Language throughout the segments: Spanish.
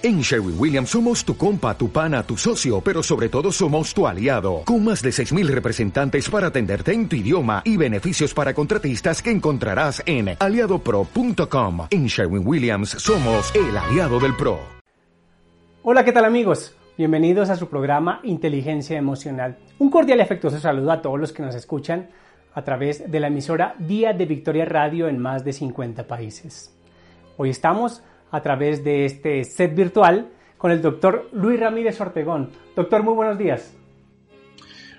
En Sherwin Williams somos tu compa, tu pana, tu socio, pero sobre todo somos tu aliado, con más de 6.000 representantes para atenderte en tu idioma y beneficios para contratistas que encontrarás en aliadopro.com. En Sherwin Williams somos el aliado del PRO. Hola, ¿qué tal amigos? Bienvenidos a su programa Inteligencia Emocional. Un cordial y afectuoso saludo a todos los que nos escuchan a través de la emisora Día de Victoria Radio en más de 50 países. Hoy estamos a través de este set virtual con el doctor Luis Ramírez Ortegón. Doctor, muy buenos días.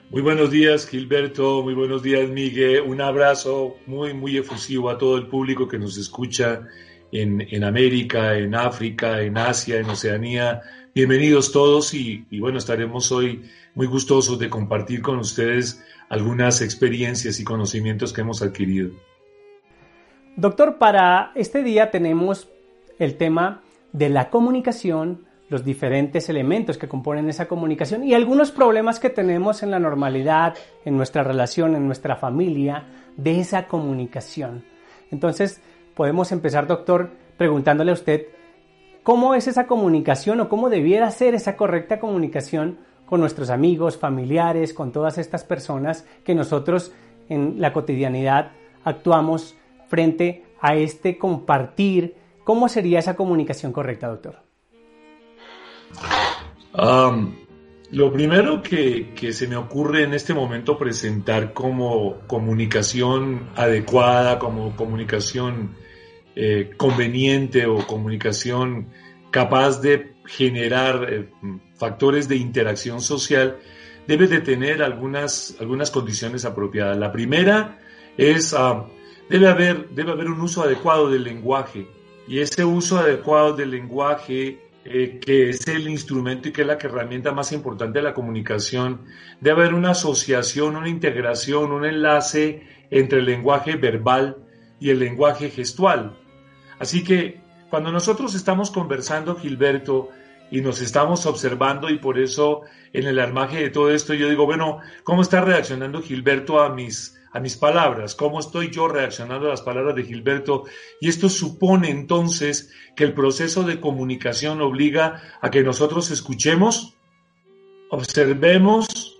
Muy buenos días, Gilberto. Muy buenos días, Miguel. Un abrazo muy, muy efusivo a todo el público que nos escucha en, en América, en África, en Asia, en Oceanía. Bienvenidos todos y, y bueno, estaremos hoy muy gustosos de compartir con ustedes algunas experiencias y conocimientos que hemos adquirido. Doctor, para este día tenemos el tema de la comunicación, los diferentes elementos que componen esa comunicación y algunos problemas que tenemos en la normalidad, en nuestra relación, en nuestra familia, de esa comunicación. Entonces, podemos empezar, doctor, preguntándole a usted cómo es esa comunicación o cómo debiera ser esa correcta comunicación con nuestros amigos, familiares, con todas estas personas que nosotros en la cotidianidad actuamos frente a este compartir ¿Cómo sería esa comunicación correcta, doctor? lo primero que, se me ocurre en este momento presentar como comunicación adecuada, como comunicación eh, conveniente o comunicación capaz de generar eh, factores de interacción social, debe de tener algunas, algunas condiciones apropiadas. La primera es, debe, haber, debe haber un uso adecuado del lenguaje y ese uso adecuado del lenguaje, eh, que es el instrumento y que es la herramienta más importante de la comunicación, debe haber una asociación, una integración, un enlace entre el lenguaje verbal y el lenguaje gestual. Así que cuando nosotros estamos conversando, Gilberto, y nos estamos observando y por eso en el armaje de todo esto yo digo, bueno, ¿cómo está reaccionando Gilberto a mis a mis palabras, cómo estoy yo reaccionando a las palabras de Gilberto. Y esto supone entonces que el proceso de comunicación obliga a que nosotros escuchemos, observemos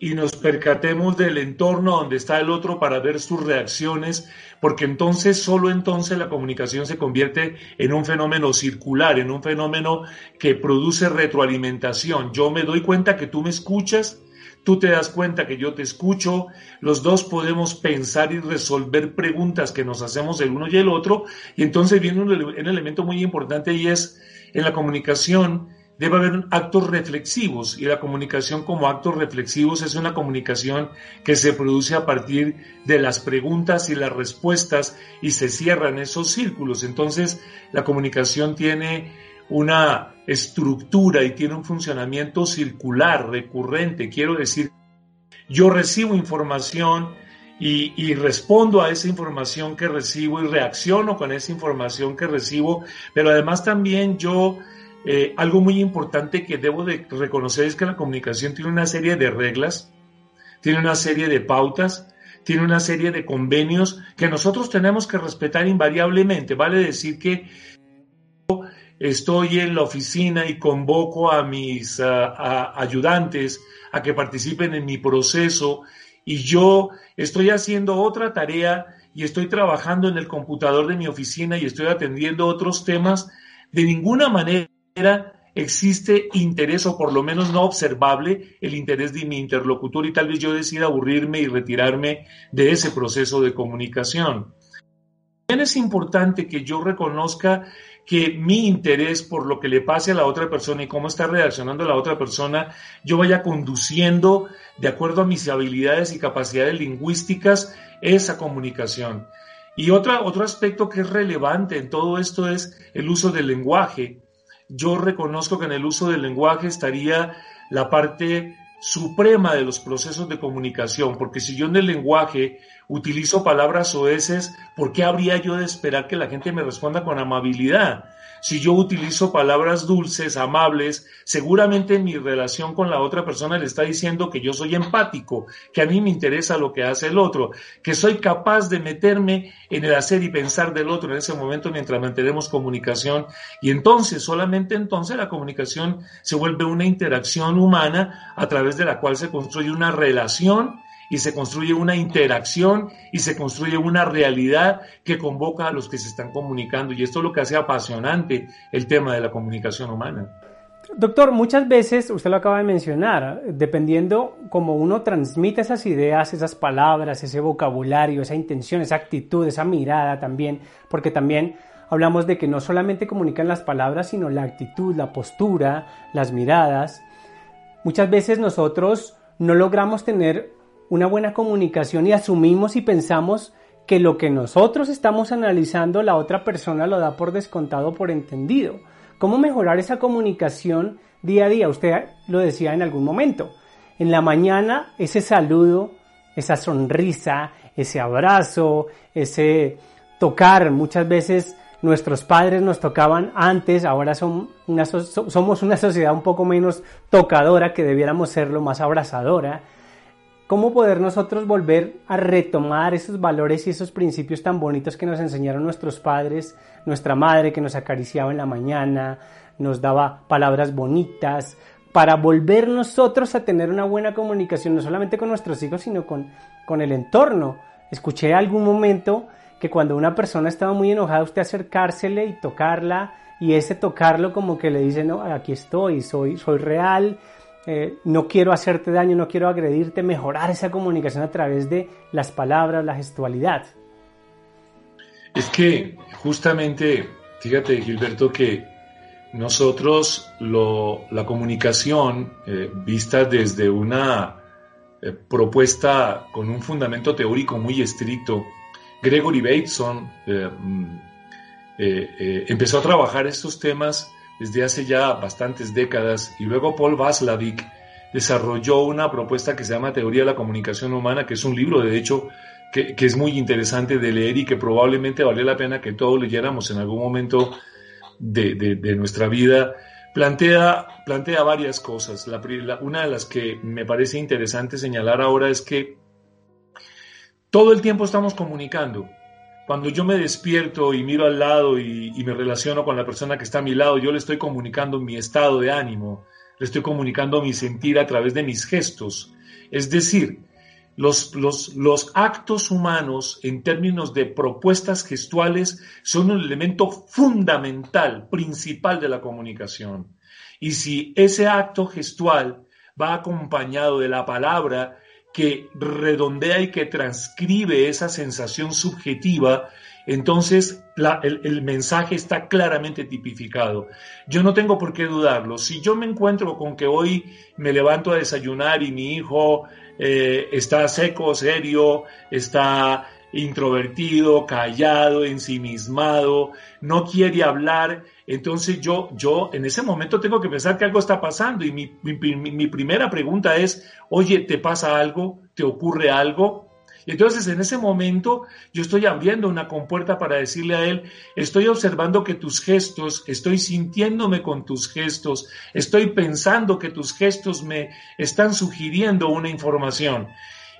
y nos percatemos del entorno donde está el otro para ver sus reacciones, porque entonces, solo entonces la comunicación se convierte en un fenómeno circular, en un fenómeno que produce retroalimentación. Yo me doy cuenta que tú me escuchas, tú te das cuenta que yo te escucho, los dos podemos pensar y resolver preguntas que nos hacemos el uno y el otro, y entonces viene un, elemento muy importante y es en la comunicación debe haber actos reflexivos y la comunicación como actos reflexivos es una comunicación que se produce a partir de las preguntas y las respuestas y se cierran esos círculos. Entonces la comunicación tiene una estructura y tiene un funcionamiento circular, recurrente. Quiero decir, yo recibo información y, respondo a esa información que recibo y reacciono con esa información que recibo, pero además también yo, eh, algo muy importante que debo de reconocer es que la comunicación tiene una serie de reglas, tiene una serie de pautas, tiene una serie de convenios que nosotros tenemos que respetar invariablemente. Vale decir que estoy en la oficina y convoco a mis ayudantes a que participen en mi proceso y yo estoy haciendo otra tarea y estoy trabajando en el computador de mi oficina y estoy atendiendo otros temas, de ninguna manera existe interés o por lo menos no observable el interés de mi interlocutor y tal vez yo decida aburrirme y retirarme de ese proceso de comunicación. También es importante que yo reconozca que mi interés por lo que le pase a la otra persona y cómo está reaccionando la otra persona, yo vaya conduciendo de acuerdo a mis habilidades y capacidades lingüísticas esa comunicación. Y otra, otro aspecto que es relevante en todo esto es el uso del lenguaje. Yo reconozco que en el uso del lenguaje estaría la parte suprema de los procesos de comunicación, porque si yo en el lenguaje utilizo palabras oeces, ¿por qué habría yo de esperar que la gente me responda con amabilidad? Si yo utilizo palabras dulces, amables, seguramente mi relación con la otra persona le está diciendo que yo soy empático, que a mí me interesa lo que hace el otro, que soy capaz de meterme en el hacer y pensar del otro en ese momento mientras mantenemos comunicación. Y entonces, solamente entonces la comunicación se vuelve una interacción humana a través de la cual se construye una relación y se construye una interacción y se construye una realidad que convoca a los que se están comunicando. Y esto es lo que hace apasionante el tema de la comunicación humana. Doctor, muchas veces, usted lo acaba de mencionar, dependiendo cómo uno transmite esas ideas, esas palabras, ese vocabulario, esa intención, esa actitud, esa mirada también, porque también hablamos de que no solamente comunican las palabras, sino la actitud, la postura, las miradas. Muchas veces nosotros no logramos tener una buena comunicación y asumimos y pensamos que lo que nosotros estamos analizando la otra persona lo da por descontado, por entendido. ¿Cómo mejorar esa comunicación día a día? Usted lo decía en algún momento. En la mañana ese saludo, esa sonrisa, ese abrazo, ese tocar. Muchas veces nuestros padres nos tocaban antes, ahora son una, somos una sociedad un poco menos tocadora que debiéramos serlo, más abrazadora cómo poder nosotros volver a retomar esos valores y esos principios tan bonitos que nos enseñaron nuestros padres, nuestra madre que nos acariciaba en la mañana, nos daba palabras bonitas, para volver nosotros a tener una buena comunicación, no solamente con nuestros hijos, sino con, con el entorno. Escuché algún momento que cuando una persona estaba muy enojada, usted acercársele y tocarla, y ese tocarlo como que le dice, no, aquí estoy, soy, soy real, eh, no quiero hacerte daño, no quiero agredirte, mejorar esa comunicación a través de las palabras, la gestualidad. Es que justamente, fíjate Gilberto, que nosotros la comunicación eh, vista desde una eh, propuesta con un fundamento teórico muy estricto, Gregory Bateson mm, empezó a trabajar estos temas desde hace ya bastantes décadas y luego Paul Vaslavic desarrolló una propuesta que se llama Teoría de la Comunicación Humana, que es un libro de hecho que, es muy interesante de leer y que probablemente vale la pena que todos leyéramos en algún momento de, nuestra vida. Plantea, plantea varias cosas. una de las que me parece interesante señalar ahora es que todo el tiempo estamos comunicando cuando yo me despierto y miro al lado y, me relaciono con la persona que está a mi lado, yo le estoy comunicando mi estado de ánimo, le estoy comunicando mi sentir a través de mis gestos. Es decir, los, los, los, actos humanos en términos de propuestas gestuales son un elemento fundamental, principal de la comunicación. Y si ese acto gestual va acompañado de la palabra, que redondea y que transcribe esa sensación subjetiva, entonces el, mensaje está claramente tipificado. Yo no tengo por qué dudarlo. Si yo me encuentro con que hoy me levanto a desayunar y mi hijo eh, está seco, serio, está introvertido, callado, ensimismado, no quiere hablar, entonces yo, yo en ese momento tengo que pensar que algo está pasando y mi, mi, primera pregunta es, oye, ¿te pasa algo? ¿Te ocurre algo? Y entonces en ese momento yo estoy abriendo una compuerta para decirle a él, estoy observando que tus gestos, estoy sintiéndome con tus gestos, estoy pensando que tus gestos me están sugiriendo una información.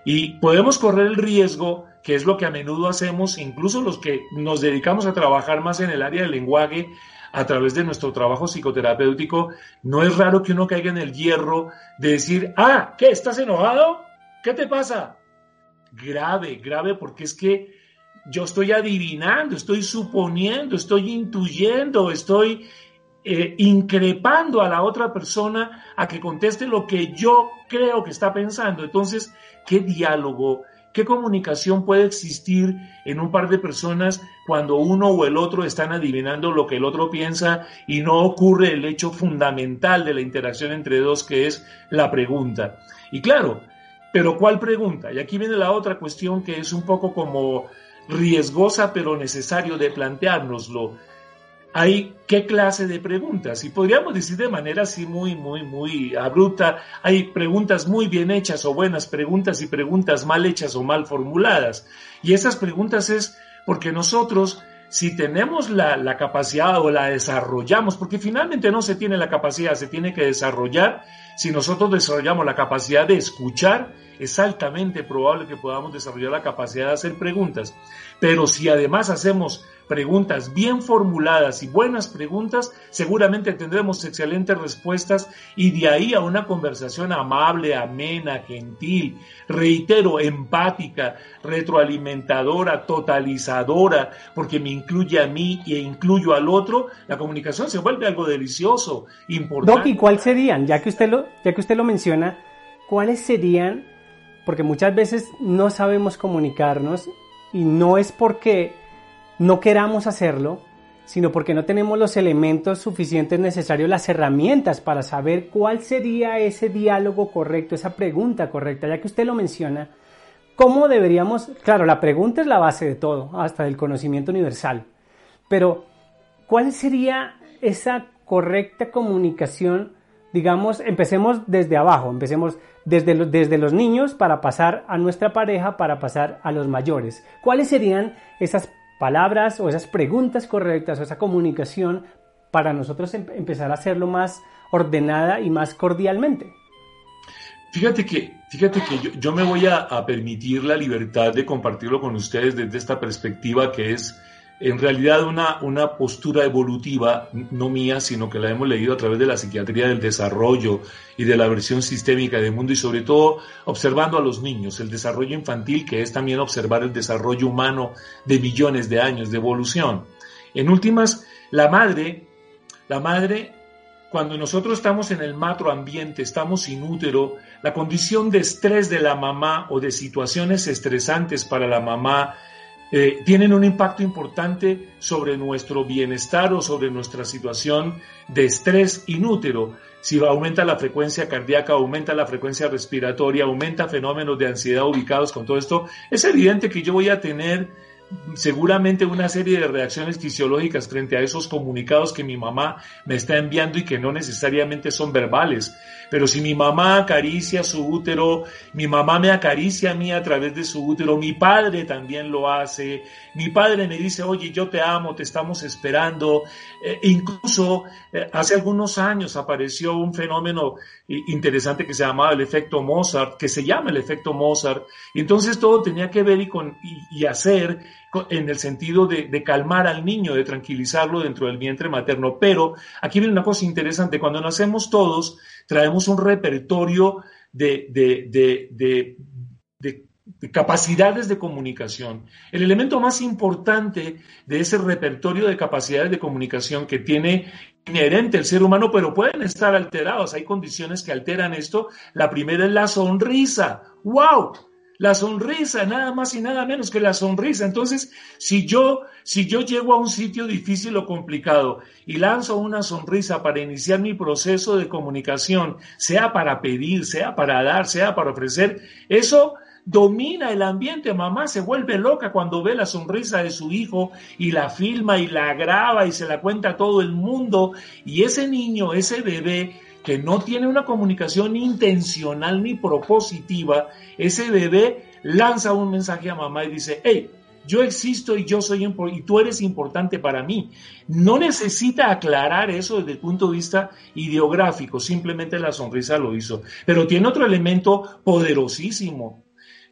Y podemos correr el riesgo, que es lo que a menudo hacemos, incluso los que nos dedicamos a trabajar más en el área del lenguaje, a través de nuestro trabajo psicoterapéutico, no es raro que uno caiga en el hierro de decir, ah, ¿qué? ¿Estás enojado? ¿Qué te pasa? Grave, grave, porque es que yo estoy adivinando, estoy suponiendo, estoy intuyendo, estoy eh, increpando a la otra persona a que conteste lo que yo creo que está pensando. Entonces, ¿qué diálogo? ¿Qué comunicación puede existir en un par de personas cuando uno o el otro están adivinando lo que el otro piensa y no ocurre el hecho fundamental de la interacción entre dos que es la pregunta? Y claro, pero ¿cuál pregunta? Y aquí viene la otra cuestión que es un poco como riesgosa pero necesario de planteárnoslo hay qué clase de preguntas. Y podríamos decir de manera así muy, muy, muy abrupta, hay preguntas muy bien hechas o buenas preguntas y preguntas mal hechas o mal formuladas. Y esas preguntas es porque nosotros si tenemos la, la, capacidad o la desarrollamos, porque finalmente no se tiene la capacidad, se tiene que desarrollar, si nosotros desarrollamos la capacidad de escuchar, es altamente probable que podamos desarrollar la capacidad de hacer preguntas. Pero si además hacemos preguntas bien formuladas y buenas preguntas, seguramente tendremos excelentes respuestas y de ahí a una conversación amable, amena, gentil, reitero, empática, retroalimentadora, totalizadora, porque me incluye a mí e incluyo al otro, la comunicación se vuelve algo delicioso, importante. ¿y cuáles serían, ya que usted lo, ya que usted lo menciona, cuáles serían, porque muchas veces no sabemos comunicarnos y no es porque no queramos hacerlo, sino porque no tenemos los elementos suficientes necesarios, las herramientas para saber cuál sería ese diálogo correcto, esa pregunta correcta, ya que usted lo menciona. ¿Cómo deberíamos? Claro, la pregunta es la base de todo, hasta del conocimiento universal. Pero, ¿cuál sería esa correcta comunicación? Digamos, empecemos desde abajo, empecemos desde, desde los niños para pasar a nuestra pareja, para pasar a los mayores. ¿Cuáles serían esas palabras o esas preguntas correctas o esa comunicación para nosotros em-, empezar a hacerlo más ordenada y más cordialmente. Fíjate que, fíjate que yo, me voy a, a, permitir la libertad de compartirlo con ustedes desde esta perspectiva que es en realidad una, una postura evolutiva, no mía, sino que la hemos leído a través de la psiquiatría del desarrollo y de la versión sistémica del mundo y sobre todo observando a los niños, el desarrollo infantil, que es también observar el desarrollo humano de millones de años de evolución. En últimas, la madre, la madre, cuando nosotros estamos en el ambiente, estamos sin útero, la condición de estrés de la mamá o de situaciones estresantes para la mamá, eh, tienen un impacto importante sobre nuestro bienestar o sobre nuestra situación de estrés inútero. Si aumenta la frecuencia cardíaca, aumenta la frecuencia respiratoria, aumenta fenómenos de ansiedad ubicados con todo esto, es evidente que yo voy a tener seguramente una serie de reacciones fisiológicas frente a esos comunicados que mi mamá me está enviando y que no necesariamente son verbales. Pero si mi mamá acaricia su útero, mi mamá me acaricia a mí a través de su útero, mi padre también lo hace, mi padre me dice, oye, yo te amo, te estamos esperando. Eh, incluso eh, hace algunos años apareció un fenómeno interesante que se llamaba el efecto Mozart, que se llama el efecto Mozart, y entonces todo tenía que ver y, con, y, hacer en el sentido de, calmar al niño, de tranquilizarlo dentro del vientre materno. Pero aquí viene una cosa interesante, cuando nacemos todos, traemos un repertorio de, de capacidades de comunicación. El elemento más importante de ese repertorio de capacidades de comunicación que tiene inherente el ser humano, pero pueden estar alterados. Hay condiciones que alteran esto. La primera es la sonrisa. ¡Wow! La sonrisa, nada más y nada menos que la sonrisa. Entonces, si yo, si yo llego a un sitio difícil o complicado y lanzo una sonrisa para iniciar mi proceso de comunicación, sea para pedir, sea para dar, sea para ofrecer, eso domina el ambiente. Mamá se vuelve loca cuando ve la sonrisa de su hijo y la filma y la graba y se la cuenta a todo el mundo. Y ese niño, ese bebé que no tiene una comunicación intencional ni propositiva, ese bebé lanza un mensaje a mamá y dice, hey, yo existo y yo soy y tú eres importante para mí. No necesita aclarar eso desde el punto de vista ideográfico, simplemente la sonrisa lo hizo. Pero tiene otro elemento poderosísimo,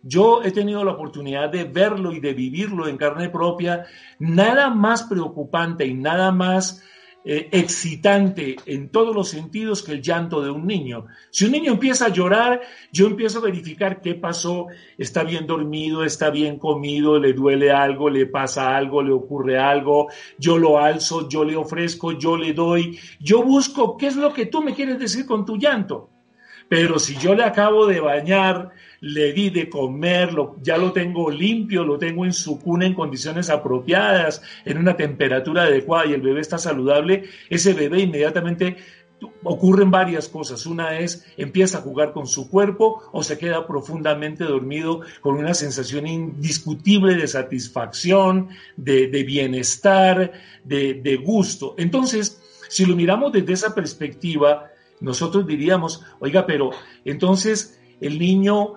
yo he tenido la oportunidad de verlo y de vivirlo en carne propia. Nada más preocupante y nada más eh, excitante en todos los sentidos que el llanto de un niño. Si un niño empieza a llorar, yo empiezo a verificar qué pasó, está bien dormido, está bien comido, le duele algo, le pasa algo, le ocurre algo, yo lo alzo, yo le ofrezco, yo le doy, yo busco qué es lo que tú me quieres decir con tu llanto. Pero si yo le acabo de bañar, le di de comer, ya lo tengo limpio, lo tengo en su cuna en condiciones apropiadas, en una temperatura adecuada y el bebé está saludable, ese bebé inmediatamente ocurren varias cosas. Una es empieza a jugar con su cuerpo o se queda profundamente dormido con una sensación indiscutible de satisfacción, de, bienestar, de, de gusto. Entonces, si lo miramos desde esa perspectiva, nosotros diríamos, oiga, pero entonces el niño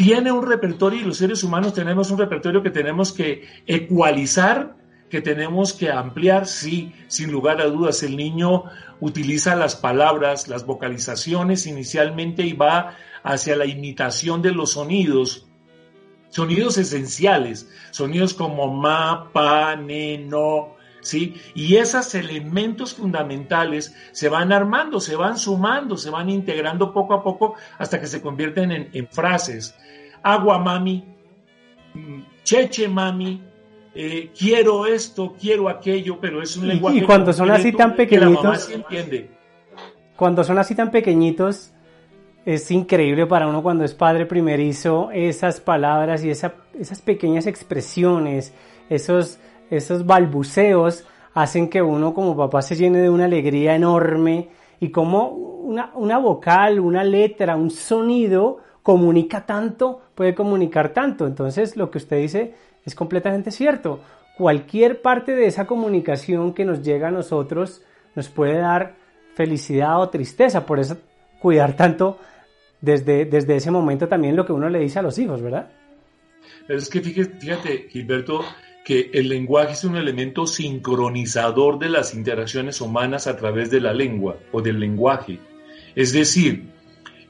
tiene un repertorio y los seres humanos tenemos un repertorio que tenemos que ecualizar que tenemos que ampliar, sí, sin lugar a dudas. El niño utiliza las palabras, las vocalizaciones inicialmente y va hacia la imitación de los sonidos, sonidos esenciales, sonidos como ma, pa, ne, no, ¿sí? Y esos elementos fundamentales se van armando, se van sumando, se van integrando poco a poco hasta que se convierten en, frases. Agua mami, mm, cheche mami, eh, quiero esto, quiero aquello, pero es un lenguaje. Y cuando son así tan pequeñitos. Cuando son así tan pequeñitos, es increíble para uno cuando es padre primerizo esas palabras y esas pequeñas expresiones, esos esos balbuceos hacen que uno como papá se llene de una alegría enorme y como una, una vocal, una letra, un sonido comunica tanto, puede comunicar tanto. Entonces lo que usted dice es completamente cierto. Cualquier parte de esa comunicación que nos llega a nosotros nos puede dar felicidad o tristeza. Por eso cuidar tanto desde, desde ese momento también lo que uno le dice a los hijos, ¿verdad? Es que fíjate, fíjate Gilberto, que el lenguaje es un elemento sincronizador de las interacciones humanas a través de la lengua o del lenguaje. Es decir,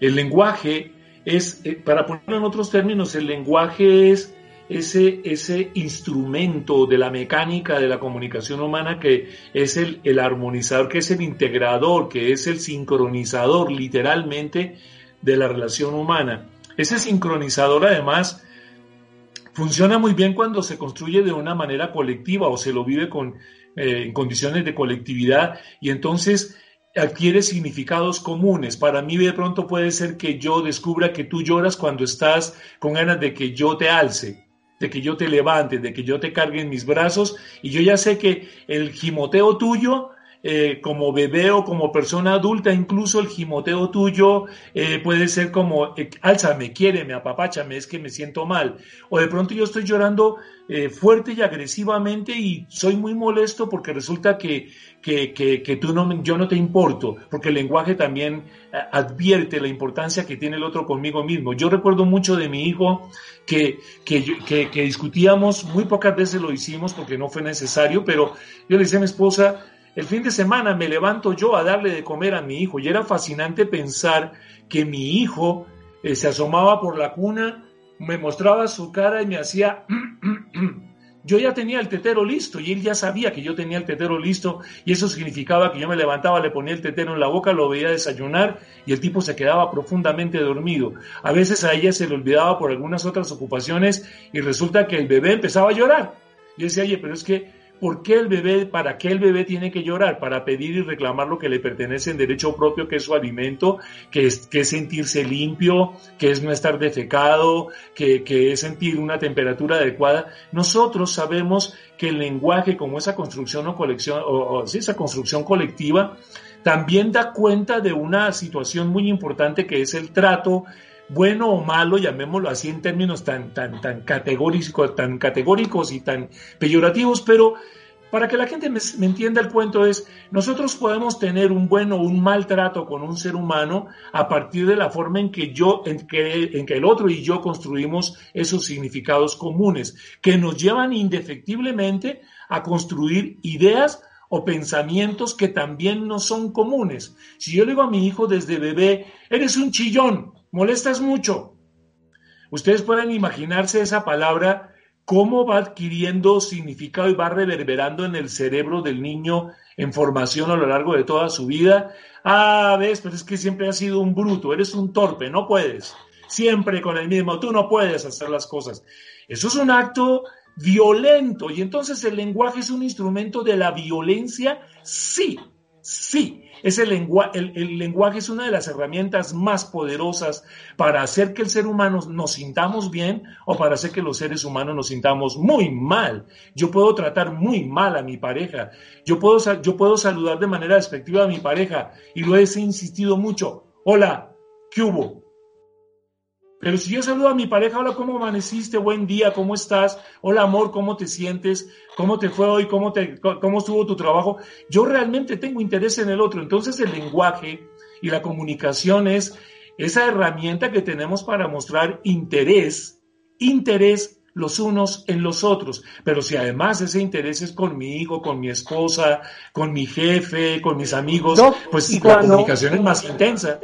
el lenguaje es, eh, para ponerlo en otros términos, el lenguaje es ese, ese instrumento de la mecánica de la comunicación humana que es el, el armonizador, que es el integrador, que es el sincronizador literalmente de la relación humana. Ese sincronizador además Funciona muy bien cuando se construye de una manera colectiva o se lo vive con, eh, en condiciones de colectividad y entonces adquiere significados comunes. Para mí de pronto puede ser que yo descubra que tú lloras cuando estás con ganas de que yo te alce, de que yo te levante, de que yo te cargue en mis brazos y yo ya sé que el gimoteo tuyo eh, como bebé o como persona adulta, incluso el gimoteo tuyo eh, puede ser como, eh, álzame, quiéreme, apapáchame, es que me siento mal. O de pronto yo estoy llorando fuerte y agresivamente y soy muy molesto porque resulta que, que, que, tú no, yo no te importo, porque el lenguaje también advierte la importancia que tiene el otro conmigo mismo. Yo recuerdo mucho de mi hijo que, que discutíamos, muy pocas veces lo hicimos porque no fue necesario, pero yo le decía a mi esposa, el fin de semana me levanto yo a darle de comer a mi hijo y era fascinante pensar que mi hijo eh, se asomaba por la cuna, me mostraba su cara y me hacía... yo ya tenía el tetero listo y él ya sabía que yo tenía el tetero listo y eso significaba que yo me levantaba, le ponía el tetero en la boca, lo veía desayunar y el tipo se quedaba profundamente dormido. A veces a ella se le olvidaba por algunas otras ocupaciones y resulta que el bebé empezaba a llorar. Yo decía, oye, pero es que ¿Por qué el bebé, para qué el bebé tiene que llorar? Para pedir y reclamar lo que le pertenece en derecho propio, que es su alimento, que es, que sentirse limpio, que es no estar defecado, que, que es sentir una temperatura adecuada. Nosotros sabemos que el lenguaje, como esa construcción o colección, o, esa construcción colectiva, también da cuenta de una situación muy importante que es el trato bueno o malo, llamémoslo así en términos tan, tan, tan categóricos, tan categóricos y tan peyorativos, pero para que la gente me, entienda el cuento es, nosotros podemos tener un buen o un mal trato con un ser humano a partir de la forma en que yo, en que, en que el otro y yo construimos esos significados comunes, que nos llevan indefectiblemente a construir ideas o pensamientos que también no son comunes. Si yo le digo a mi hijo desde bebé, eres un chillón, molestas mucho. Ustedes pueden imaginarse esa palabra, cómo va adquiriendo significado y va reverberando en el cerebro del niño en formación a lo largo de toda su vida. Ah, ves, pero es que siempre has sido un bruto, eres un torpe, no puedes. Siempre con el mismo, tú no puedes hacer las cosas. Eso es un acto violento y entonces el lenguaje es un instrumento de la violencia, sí, sí. El, el, lenguaje es una de las herramientas más poderosas para hacer que el ser humano nos sintamos bien o para hacer que los seres humanos nos sintamos muy mal. Yo puedo tratar muy mal a mi pareja. Yo puedo, yo puedo saludar de manera despectiva a mi pareja y lo he insistido mucho. Hola, ¿qué hubo? Pero si yo saludo a mi pareja, hola, ¿cómo amaneciste? Buen día, ¿cómo estás? Hola, amor, ¿cómo te sientes? ¿Cómo te fue hoy? ¿Cómo, te, ¿Cómo estuvo tu trabajo? Yo realmente tengo interés en el otro. Entonces el lenguaje y la comunicación es esa herramienta que tenemos para mostrar interés, interés los unos en los otros. Pero si además ese interés es con mi hijo, con mi esposa, con mi jefe, con mis amigos, pues la comunicación es más intensa.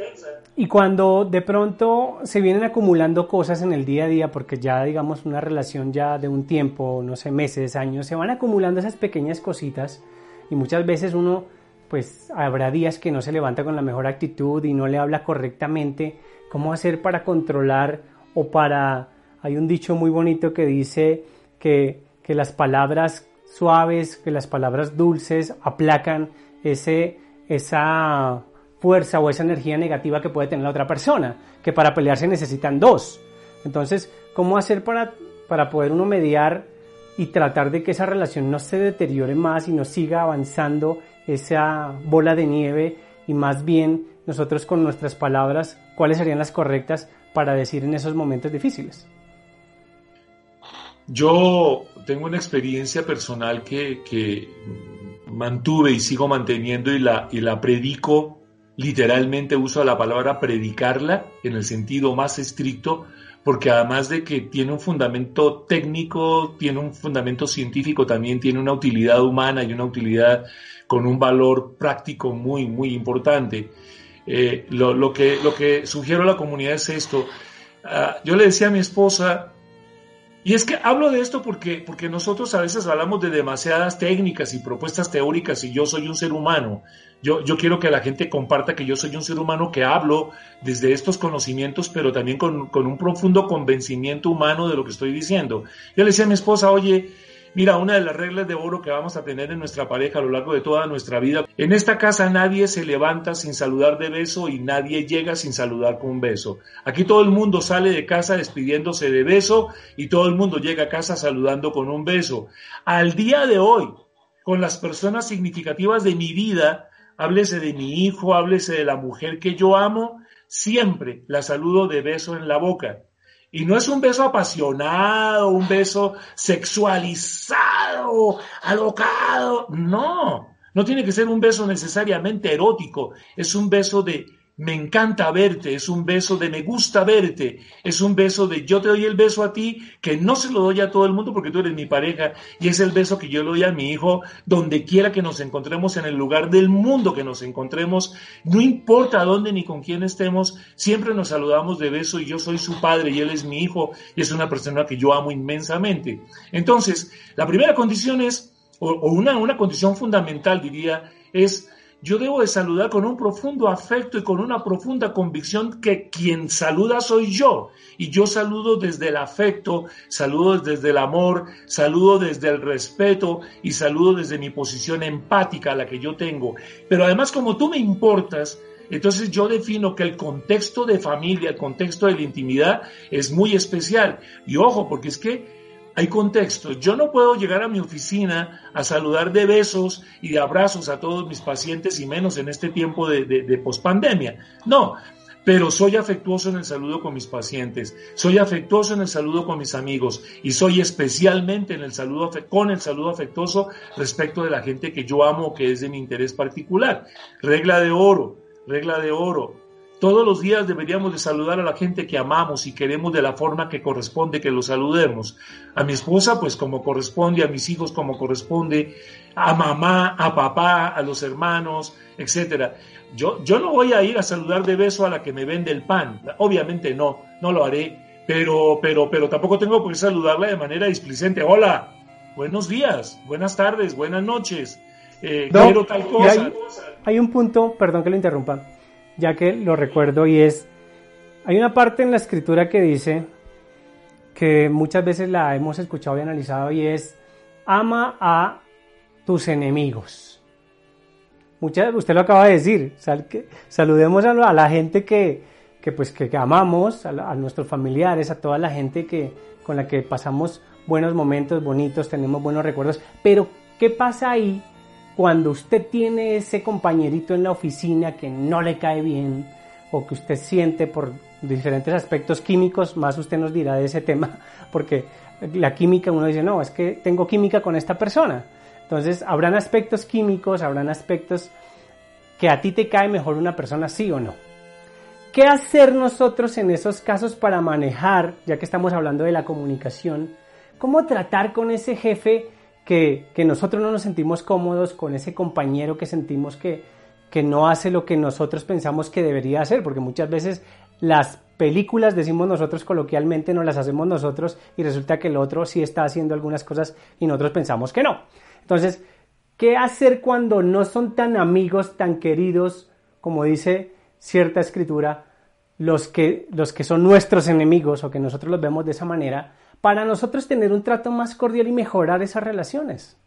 Y cuando de pronto se vienen acumulando cosas en el día a día, porque ya digamos una relación ya de un tiempo, no sé, meses, años, se van acumulando esas pequeñas cositas y muchas veces uno, pues habrá días que no se levanta con la mejor actitud y no le habla correctamente. ¿Cómo hacer para controlar o para... Hay un dicho muy bonito que dice que, que las palabras suaves, que las palabras dulces aplacan ese, esa fuerza o esa energía negativa que puede tener la otra persona, que para pelear se necesitan dos. Entonces, ¿cómo hacer para, para poder uno mediar y tratar de que esa relación no se deteriore más y no siga avanzando esa bola de nieve y más bien nosotros con nuestras palabras, cuáles serían las correctas para decir en esos momentos difíciles? Yo tengo una experiencia personal que, que mantuve y sigo manteniendo y la, y la predico literalmente uso la palabra predicarla en el sentido más estricto, porque además de que tiene un fundamento técnico, tiene un fundamento científico, también tiene una utilidad humana y una utilidad con un valor práctico muy, muy importante. Eh, lo, que, lo que sugiero a la comunidad es esto. Ah, yo le decía a mi esposa, y es que hablo de esto porque, porque nosotros a veces hablamos de demasiadas técnicas y propuestas teóricas y yo soy un ser humano. Yo, yo quiero que la gente comparta que yo soy un ser humano que hablo desde estos conocimientos, pero también con, con un profundo convencimiento humano de lo que estoy diciendo. Yo le decía a mi esposa, oye, Mira, una de las reglas de oro que vamos a tener en nuestra pareja a lo largo de toda nuestra vida. En esta casa nadie se levanta sin saludar de beso y nadie llega sin saludar con un beso. Aquí todo el mundo sale de casa despidiéndose de beso y todo el mundo llega a casa saludando con un beso. Al día de hoy, con las personas significativas de mi vida, háblese de mi hijo, háblese de la mujer que yo amo, siempre la saludo de beso en la boca. Y no es un beso apasionado, un beso sexualizado, alocado. No, no tiene que ser un beso necesariamente erótico. Es un beso de me encanta verte, es un beso de me gusta verte, es un beso de yo te doy el beso a ti, que no se lo doy a todo el mundo porque tú eres mi pareja, y es el beso que yo le doy a mi hijo donde quiera que nos encontremos en el lugar del mundo que nos encontremos, no importa dónde ni con quién estemos, siempre nos saludamos de beso y yo soy su padre y él es mi hijo y es una persona que yo amo inmensamente. Entonces, la primera condición es, o, una, una condición fundamental diría, es yo debo de saludar con un profundo afecto y con una profunda convicción que quien saluda soy yo. Y yo saludo desde el afecto, saludo desde el amor, saludo desde el respeto y saludo desde mi posición empática, la que yo tengo. Pero además como tú me importas, entonces yo defino que el contexto de familia, el contexto de la intimidad es muy especial. Y ojo, porque es que hay contexto. Yo no puedo llegar a mi oficina a saludar de besos y de abrazos a todos mis pacientes y menos en este tiempo de, de, pospandemia. No, pero soy afectuoso en el saludo con mis pacientes, soy afectuoso en el saludo con mis amigos y soy especialmente en el saludo con el saludo afectuoso respecto de la gente que yo amo que es de mi interés particular. Regla de oro, regla de oro. Todos los días deberíamos de saludar a la gente que amamos y queremos de la forma que corresponde que lo saludemos. A mi esposa, pues como corresponde, a mis hijos como corresponde, a mamá, a papá, a los hermanos, etcétera. Yo, yo no voy a ir a saludar de beso a la que me vende el pan. Obviamente no, no lo haré. Pero, pero, pero tampoco tengo por qué saludarla de manera displicente. Hola, buenos días, buenas tardes, buenas noches. Eh, quiero tal cosa. Hay, hay un punto, perdón que lo interrumpa ya que lo recuerdo y es, hay una parte en la escritura que dice, que muchas veces la hemos escuchado y analizado y es, ama a tus enemigos. Muchas, usted lo acaba de decir, saludemos a, la gente que, que, pues, que, amamos, a, a, nuestros familiares, a toda la gente que, con la que pasamos buenos momentos, bonitos, tenemos buenos recuerdos, pero ¿qué pasa ahí cuando usted tiene ese compañerito en la oficina que no le cae bien o que usted siente por diferentes aspectos químicos, más usted nos dirá de ese tema, porque la química uno dice, no, es que tengo química con esta persona. Entonces, habrán aspectos químicos, habrán aspectos que a ti te cae mejor una persona, sí o no. ¿Qué hacer nosotros en esos casos para manejar, ya que estamos hablando de la comunicación, ¿Cómo tratar con ese jefe que, nosotros no nos sentimos cómodos, con ese compañero que sentimos que, que no hace lo que nosotros pensamos que debería hacer? Porque muchas veces las películas, decimos nosotros coloquialmente, no las hacemos nosotros y resulta que el otro sí está haciendo algunas cosas y nosotros pensamos que no. Entonces, ¿qué hacer cuando no son tan amigos, tan queridos, como dice cierta escritura, los que, los que son nuestros enemigos o que nosotros los vemos de esa manera, para nosotros tener un trato más cordial y mejorar esas relaciones?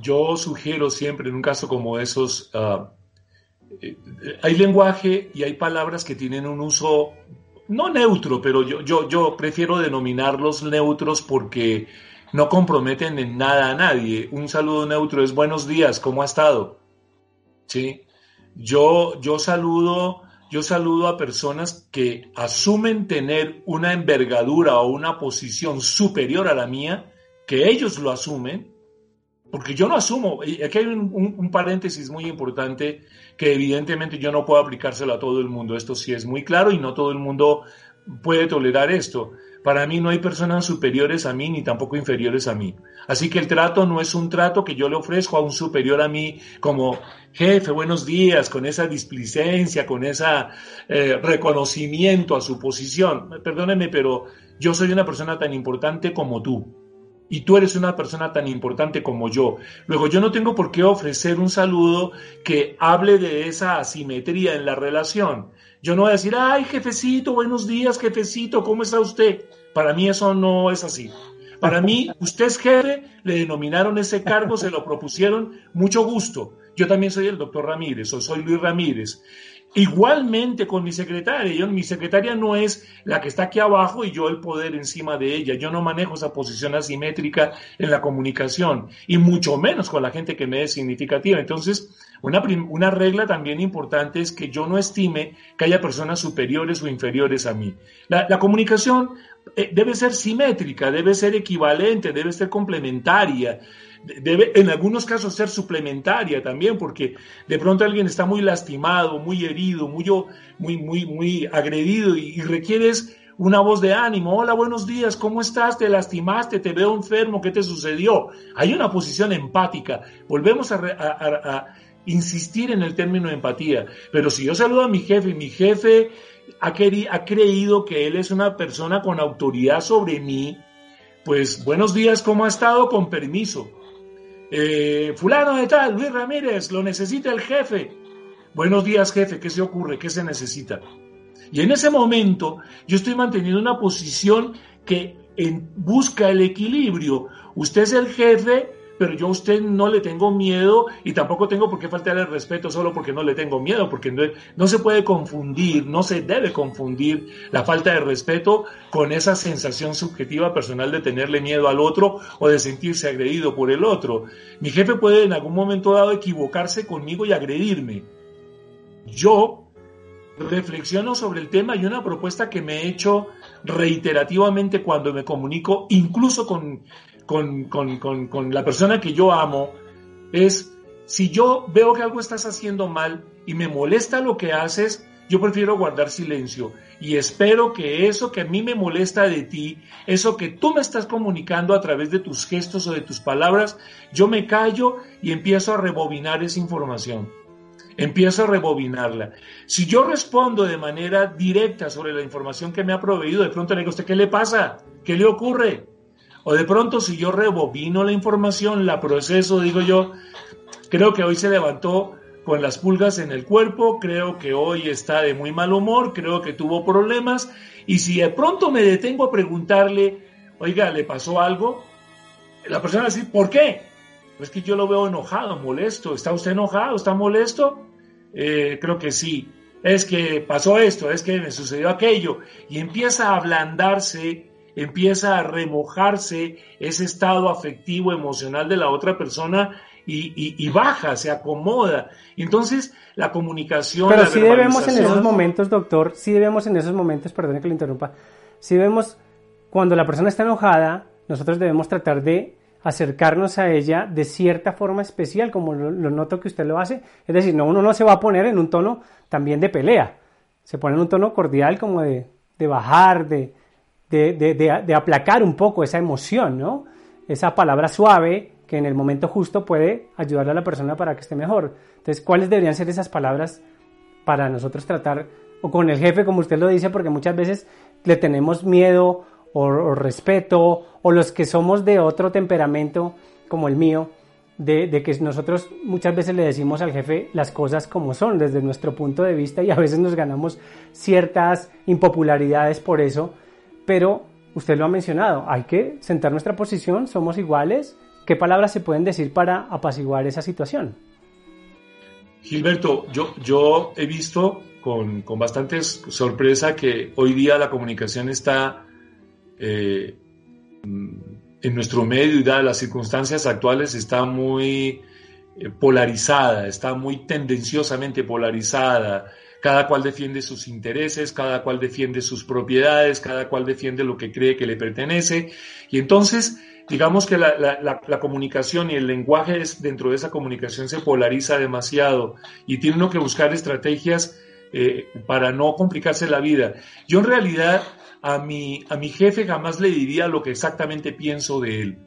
Yo sugiero siempre en un caso como esos, eh, hay lenguaje y hay palabras que tienen un uso no neutro, pero yo, yo, yo prefiero denominarlos neutros porque no comprometen en nada a nadie. Un saludo neutro es buenos días, ¿cómo ha estado? ¿Sí? Yo, yo saludo, yo saludo a personas que asumen tener una envergadura o una posición superior a la mía, que ellos lo asumen, porque yo no asumo, aquí hay un, paréntesis muy importante que evidentemente yo no puedo aplicárselo a todo el mundo, esto sí es muy claro y no todo el mundo puede tolerar esto. Para mí no hay personas superiores a mí ni tampoco inferiores a mí. Así que el trato no es un trato que yo le ofrezco a un superior a mí como jefe, buenos días, con esa displicencia, con ese eh, reconocimiento a su posición. Perdóneme, pero yo soy una persona tan importante como tú y tú eres una persona tan importante como yo. Luego, yo no tengo por qué ofrecer un saludo que hable de esa asimetría en la relación. Yo no voy a decir, ay, jefecito, buenos días, jefecito, ¿cómo está usted? Para mí eso no es así. Para mí, usted es jefe, le denominaron ese cargo, se lo propusieron, mucho gusto. Yo también soy el doctor Ramírez, o soy Luis Ramírez. Igualmente con mi secretaria, yo, mi secretaria no es la que está aquí abajo y yo el poder encima de ella. Yo no manejo esa posición asimétrica en la comunicación y mucho menos con la gente que me es significativa. Entonces, una, una regla también importante es que yo no estime que haya personas superiores o inferiores a mí. La, comunicación eh, debe ser simétrica, debe ser equivalente, debe ser complementaria debe en algunos casos ser suplementaria también, porque de pronto alguien está muy lastimado, muy herido, muy, muy, muy, muy agredido y, requieres una voz de ánimo. Hola, buenos días, ¿cómo estás? ¿Te lastimaste? ¿Te veo enfermo? ¿Qué te sucedió? Hay una posición empática. Volvemos a, insistir en el término empatía. Pero si yo saludo a mi jefe y mi jefe ha, ha creído que él es una persona con autoridad sobre mí, pues buenos días, ¿cómo ha estado? Con permiso. Eh, fulano de tal, Luis Ramírez, lo necesita el jefe. Buenos días, jefe, ¿qué se ocurre? ¿Qué se necesita? Y en ese momento yo estoy manteniendo una posición que busca el equilibrio. Usted es el jefe, pero yo a usted no le tengo miedo y tampoco tengo por qué faltarle respeto solo porque no le tengo miedo, porque no, se puede confundir, no se debe confundir la falta de respeto con esa sensación subjetiva personal de tenerle miedo al otro o de sentirse agredido por el otro. Mi jefe puede en algún momento dado equivocarse conmigo y agredirme. Yo reflexiono sobre el tema y una propuesta que me he hecho reiterativamente cuando me comunico, incluso con con, la persona que yo amo es, si yo veo que algo estás haciendo mal y me molesta lo que haces, yo prefiero guardar silencio y espero que eso que a mí me molesta de ti, eso que tú me estás comunicando a través de tus gestos o de tus palabras, yo me callo y empiezo a rebobinar esa información. Empiezo a rebobinarla. Si yo respondo de manera directa sobre la información que me ha proveído, de pronto le digo, ¿usted qué le pasa? ¿Qué le ocurre? O de pronto si yo rebobino la información, la proceso, digo yo, creo que hoy se levantó con las pulgas en el cuerpo, creo que hoy está de muy mal humor, creo que tuvo problemas, y si de pronto me detengo a preguntarle, oiga, ¿le pasó algo? La persona dice, ¿por qué? Pues que yo lo veo enojado, molesto. ¿Está usted enojado? ¿Está molesto? Eh, creo que sí. Es que pasó esto, es que me sucedió aquello. Y empieza a ablandarse empieza a remojarse ese estado afectivo, emocional de la otra persona y, baja, se acomoda. Entonces, la comunicación... Pero si debemos en esos momentos, doctor, si debemos en esos momentos, perdone que lo interrumpa, si debemos, cuando la persona está enojada, nosotros debemos tratar de acercarnos a ella de cierta forma especial, como lo, lo, noto que usted lo hace. Es decir, no, uno no se va a poner en un tono también de pelea, se pone en un tono cordial como de, de bajar, de, de, aplacar un poco esa emoción, ¿no? Esa palabra suave que en el momento justo puede ayudarle a la persona para que esté mejor. Entonces, ¿cuáles deberían ser esas palabras para nosotros tratar, o con el jefe, como usted lo dice, porque muchas veces le tenemos miedo o, respeto, o los que somos de otro temperamento, como el mío, de, de, que nosotros muchas veces le decimos al jefe las cosas como son desde nuestro punto de vista y a veces nos ganamos ciertas impopularidades por eso, pero usted lo ha mencionado, hay que sentar nuestra posición, somos iguales, ¿qué palabras se pueden decir para apaciguar esa situación? Gilberto, yo, he visto con, con bastante sorpresa que hoy día la comunicación está eh, en nuestro medio y dadas las circunstancias actuales está muy eh, polarizada, está muy tendenciosamente polarizada. Cada cual defiende sus intereses, cada cual defiende sus propiedades, cada cual defiende lo que cree que le pertenece. Y entonces, digamos que la, la, comunicación y el lenguaje dentro de esa comunicación se polariza demasiado y tiene uno que buscar estrategias eh, para no complicarse la vida. Yo en realidad a mi, a mi jefe jamás le diría lo que exactamente pienso de él.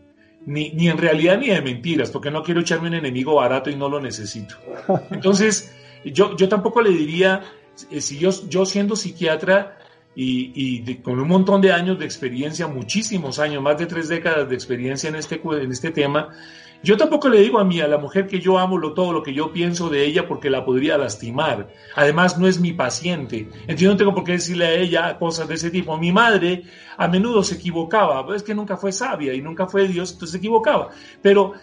Ni, ni, en realidad ni de mentiras, porque no quiero echarme un enemigo barato y no lo necesito. Entonces, yo, yo tampoco le diría, eh, si yo, yo siendo psiquiatra y, con un montón de años de experiencia, muchísimos años, más de tres décadas de experiencia en este, en este tema, yo tampoco le digo a mí, a la mujer que yo amo lo, todo lo que yo pienso de ella porque la podría lastimar. Además, no es mi paciente. Entonces, no tengo por qué decirle a ella cosas de ese tipo. Mi madre a menudo se equivocaba. Es que nunca fue sabia y nunca fue Dios, entonces se equivocaba. Pero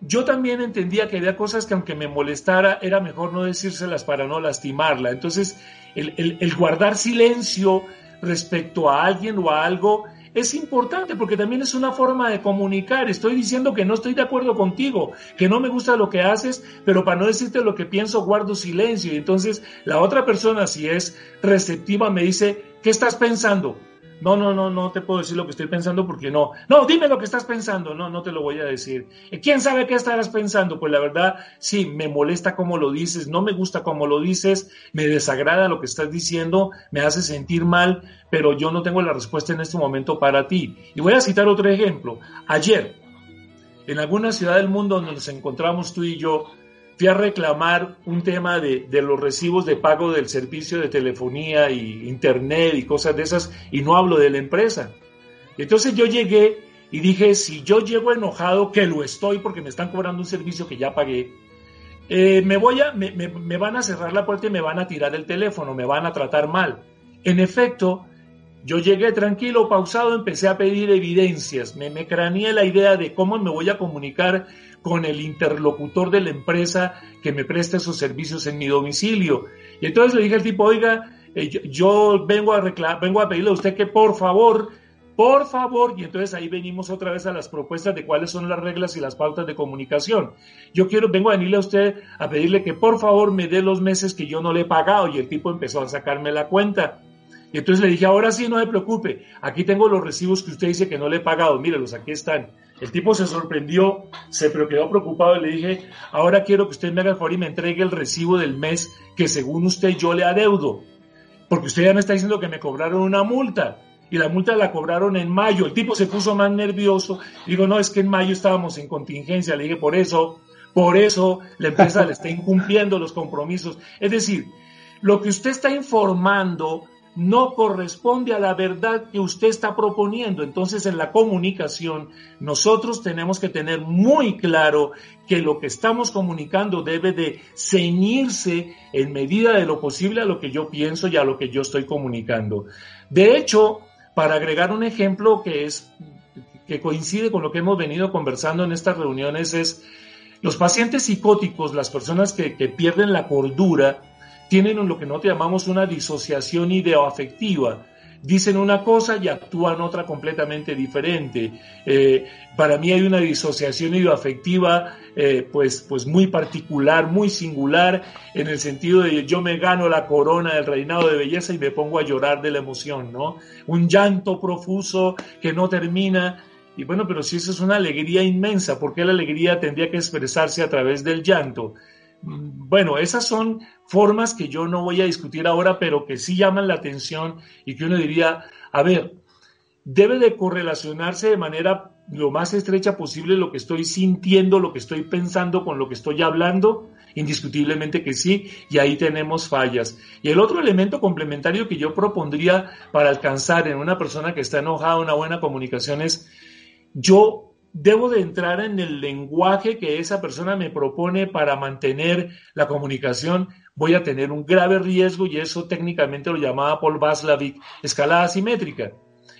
yo también entendía que había cosas que aunque me molestara, era mejor no decírselas para no lastimarla. Entonces, el, guardar silencio respecto a alguien o a algo es importante porque también es una forma de comunicar. Estoy diciendo que no estoy de acuerdo contigo, que no me gusta lo que haces, pero para no decirte lo que pienso guardo silencio. Y entonces la otra persona, si es receptiva, me dice, ¿qué estás pensando? No, no, no, no te puedo decir lo que estoy pensando porque no. No, dime lo que estás pensando. No, no te lo voy a decir. ¿Quién sabe qué estarás pensando? Pues la verdad, sí, me molesta cómo lo dices, no me gusta cómo lo dices, me desagrada lo que estás diciendo, me hace sentir mal, pero yo no tengo la respuesta en este momento para ti. Y voy a citar otro ejemplo. Ayer, en alguna ciudad del mundo donde nos encontramos tú y yo, fui a reclamar un tema de, los recibos de pago del servicio de telefonía y internet y cosas de esas, y no hablo de la empresa. Entonces yo llegué y dije, si yo llego enojado, que lo estoy porque me están cobrando un servicio que ya pagué, eh, me, voy a, me, me, van a cerrar la puerta y me van a tirar el teléfono, me van a tratar mal. En efecto, yo llegué tranquilo, pausado, empecé a pedir evidencias, me, me craneé la idea de cómo me voy a comunicar con el interlocutor de la empresa que me preste esos servicios en mi domicilio. Y entonces le dije al tipo, oiga, eh, yo, vengo a reclamar, vengo a pedirle a usted que por favor, por favor, y entonces ahí venimos otra vez a las propuestas de cuáles son las reglas y las pautas de comunicación. Yo quiero, vengo a venirle a usted a pedirle que por favor me dé los meses que yo no le he pagado y el tipo empezó a sacarme la cuenta. Y entonces le dije, ahora sí, no se preocupe, aquí tengo los recibos que usted dice que no le he pagado, mírelos, aquí están. El tipo se sorprendió, se quedó preocupado y le dije, ahora quiero que usted me haga el favor y me entregue el recibo del mes que según usted yo le adeudo. Porque usted ya me está diciendo que me cobraron una multa y la multa la cobraron en mayo. El tipo se puso más nervioso. Digo, no, es que en mayo estábamos en contingencia. Le dije, por eso, por eso la empresa le está incumpliendo los compromisos. Es decir, lo que usted está informando no corresponde a la verdad que usted está proponiendo. Entonces, en la comunicación, nosotros tenemos que tener muy claro que lo que estamos comunicando debe de ceñirse en medida de lo posible a lo que yo pienso y a lo que yo estoy comunicando. De hecho, para agregar un ejemplo que es que coincide con lo que hemos venido conversando en estas reuniones es los pacientes psicóticos, las personas que, que pierden la cordura, tienen lo que nosotros llamamos una disociación ideoafectiva. Dicen una cosa y actúan otra completamente diferente. Eh, para mí hay una disociación ideoafectiva eh, pues, pues muy particular, muy singular, en el sentido de yo me gano la corona del reinado de belleza y me pongo a llorar de la emoción, ¿no? Un llanto profuso que no termina, y bueno, pero si eso es una alegría inmensa, ¿por qué la alegría tendría que expresarse a través del llanto? Bueno, esas son formas que yo no voy a discutir ahora, pero que sí llaman la atención y que uno diría, a ver, debe de correlacionarse de manera lo más estrecha posible lo que estoy sintiendo, lo que estoy pensando con lo que estoy hablando. Indiscutiblemente que sí, y ahí tenemos fallas. Y el otro elemento complementario que yo propondría para alcanzar en una persona que está enojada una buena comunicación es, yo debo de entrar en el lenguaje que esa persona me propone para mantener la comunicación, voy a tener un grave riesgo y eso técnicamente lo llamaba Paul Vaslavic escalada simétrica.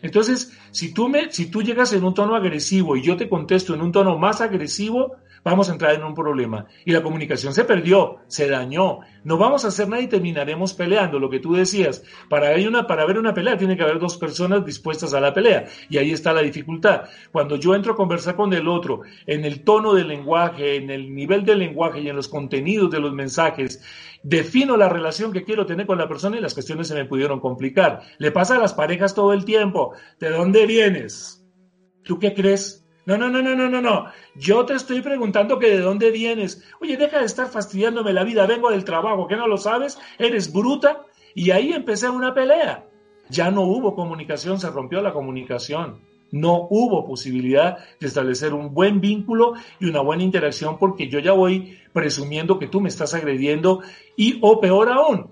Entonces, si tú, me, si tú llegas en un tono agresivo y yo te contesto en un tono más agresivo, vamos a entrar en un problema. Y la comunicación se perdió, se dañó. No vamos a hacer nada y terminaremos peleando, lo que tú decías. Para, una, para ver una pelea tiene que haber dos personas dispuestas a la pelea. Y ahí está la dificultad. Cuando yo entro a conversar con el otro en el tono del lenguaje, en el nivel del lenguaje y en los contenidos de los mensajes, defino la relación que quiero tener con la persona y las cuestiones se me pudieron complicar. Le pasa a las parejas todo el tiempo. ¿De dónde vienes? ¿Tú qué crees? No, no, no, no, no, no, no. Yo te estoy preguntando que de dónde vienes. Oye, deja de estar fastidiándome la vida. Vengo del trabajo, ¿qué no lo sabes? Eres bruta. Y ahí empecé una pelea. Ya no hubo comunicación, se rompió la comunicación. No hubo posibilidad de establecer un buen vínculo y una buena interacción porque yo ya voy presumiendo que tú me estás agrediendo y, o peor aún,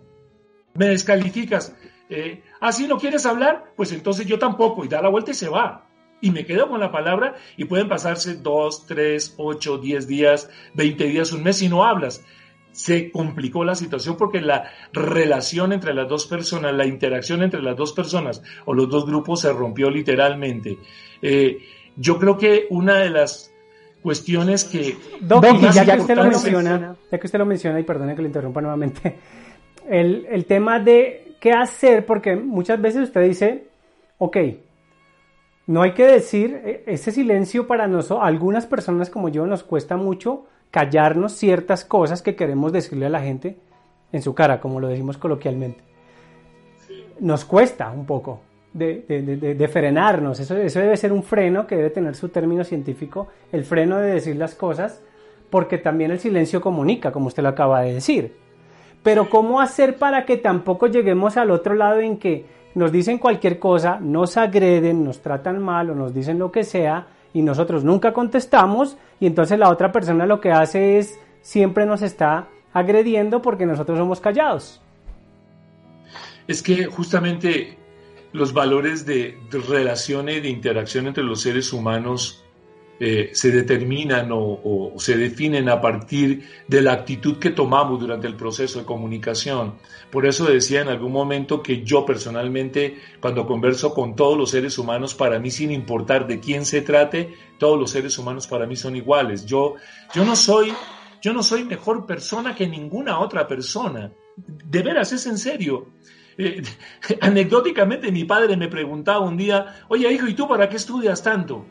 me descalificas. Eh, ah, si no quieres hablar, pues entonces yo tampoco y da la vuelta y se va. Y me quedo con la palabra y pueden pasarse dos, tres, ocho, diez días, veinte días, un mes y no hablas se complicó la situación porque la relación entre las dos personas, la interacción entre las dos personas o los dos grupos se rompió literalmente. Eh, yo creo que una de las cuestiones que... ya, que usted lo menciona, ya que usted lo menciona, y perdone que le interrumpa nuevamente, el, el tema de qué hacer, porque muchas veces usted dice, ok, no hay que decir, e, ese silencio para nosotros, algunas personas como yo nos cuesta mucho callarnos ciertas cosas que queremos decirle a la gente en su cara, como lo decimos coloquialmente. Nos cuesta un poco de, frenarnos, eso, eso debe ser un freno que debe tener su término científico, el freno de decir las cosas, porque también el silencio comunica, como usted lo acaba de decir. Pero ¿cómo hacer para que tampoco lleguemos al otro lado en que nos dicen cualquier cosa, nos agreden, nos tratan mal o nos dicen lo que sea, y nosotros nunca contestamos y entonces la otra persona lo que hace es siempre nos está agrediendo porque nosotros somos callados. Es que justamente los valores de, relación y de interacción entre los seres humanos eh, se determinan o, se definen a partir de la actitud que tomamos durante el proceso de comunicación. Por eso decía en algún momento que yo personalmente, cuando converso con todos los seres humanos, para mí sin importar de quién se trate, todos los seres humanos para mí son iguales. Yo, yo no soy, yo no soy mejor persona que ninguna otra persona. De veras, es en serio. Eh, anecdóticamente mi padre me preguntaba un día, oye hijo, ¿y tú para qué estudias tanto?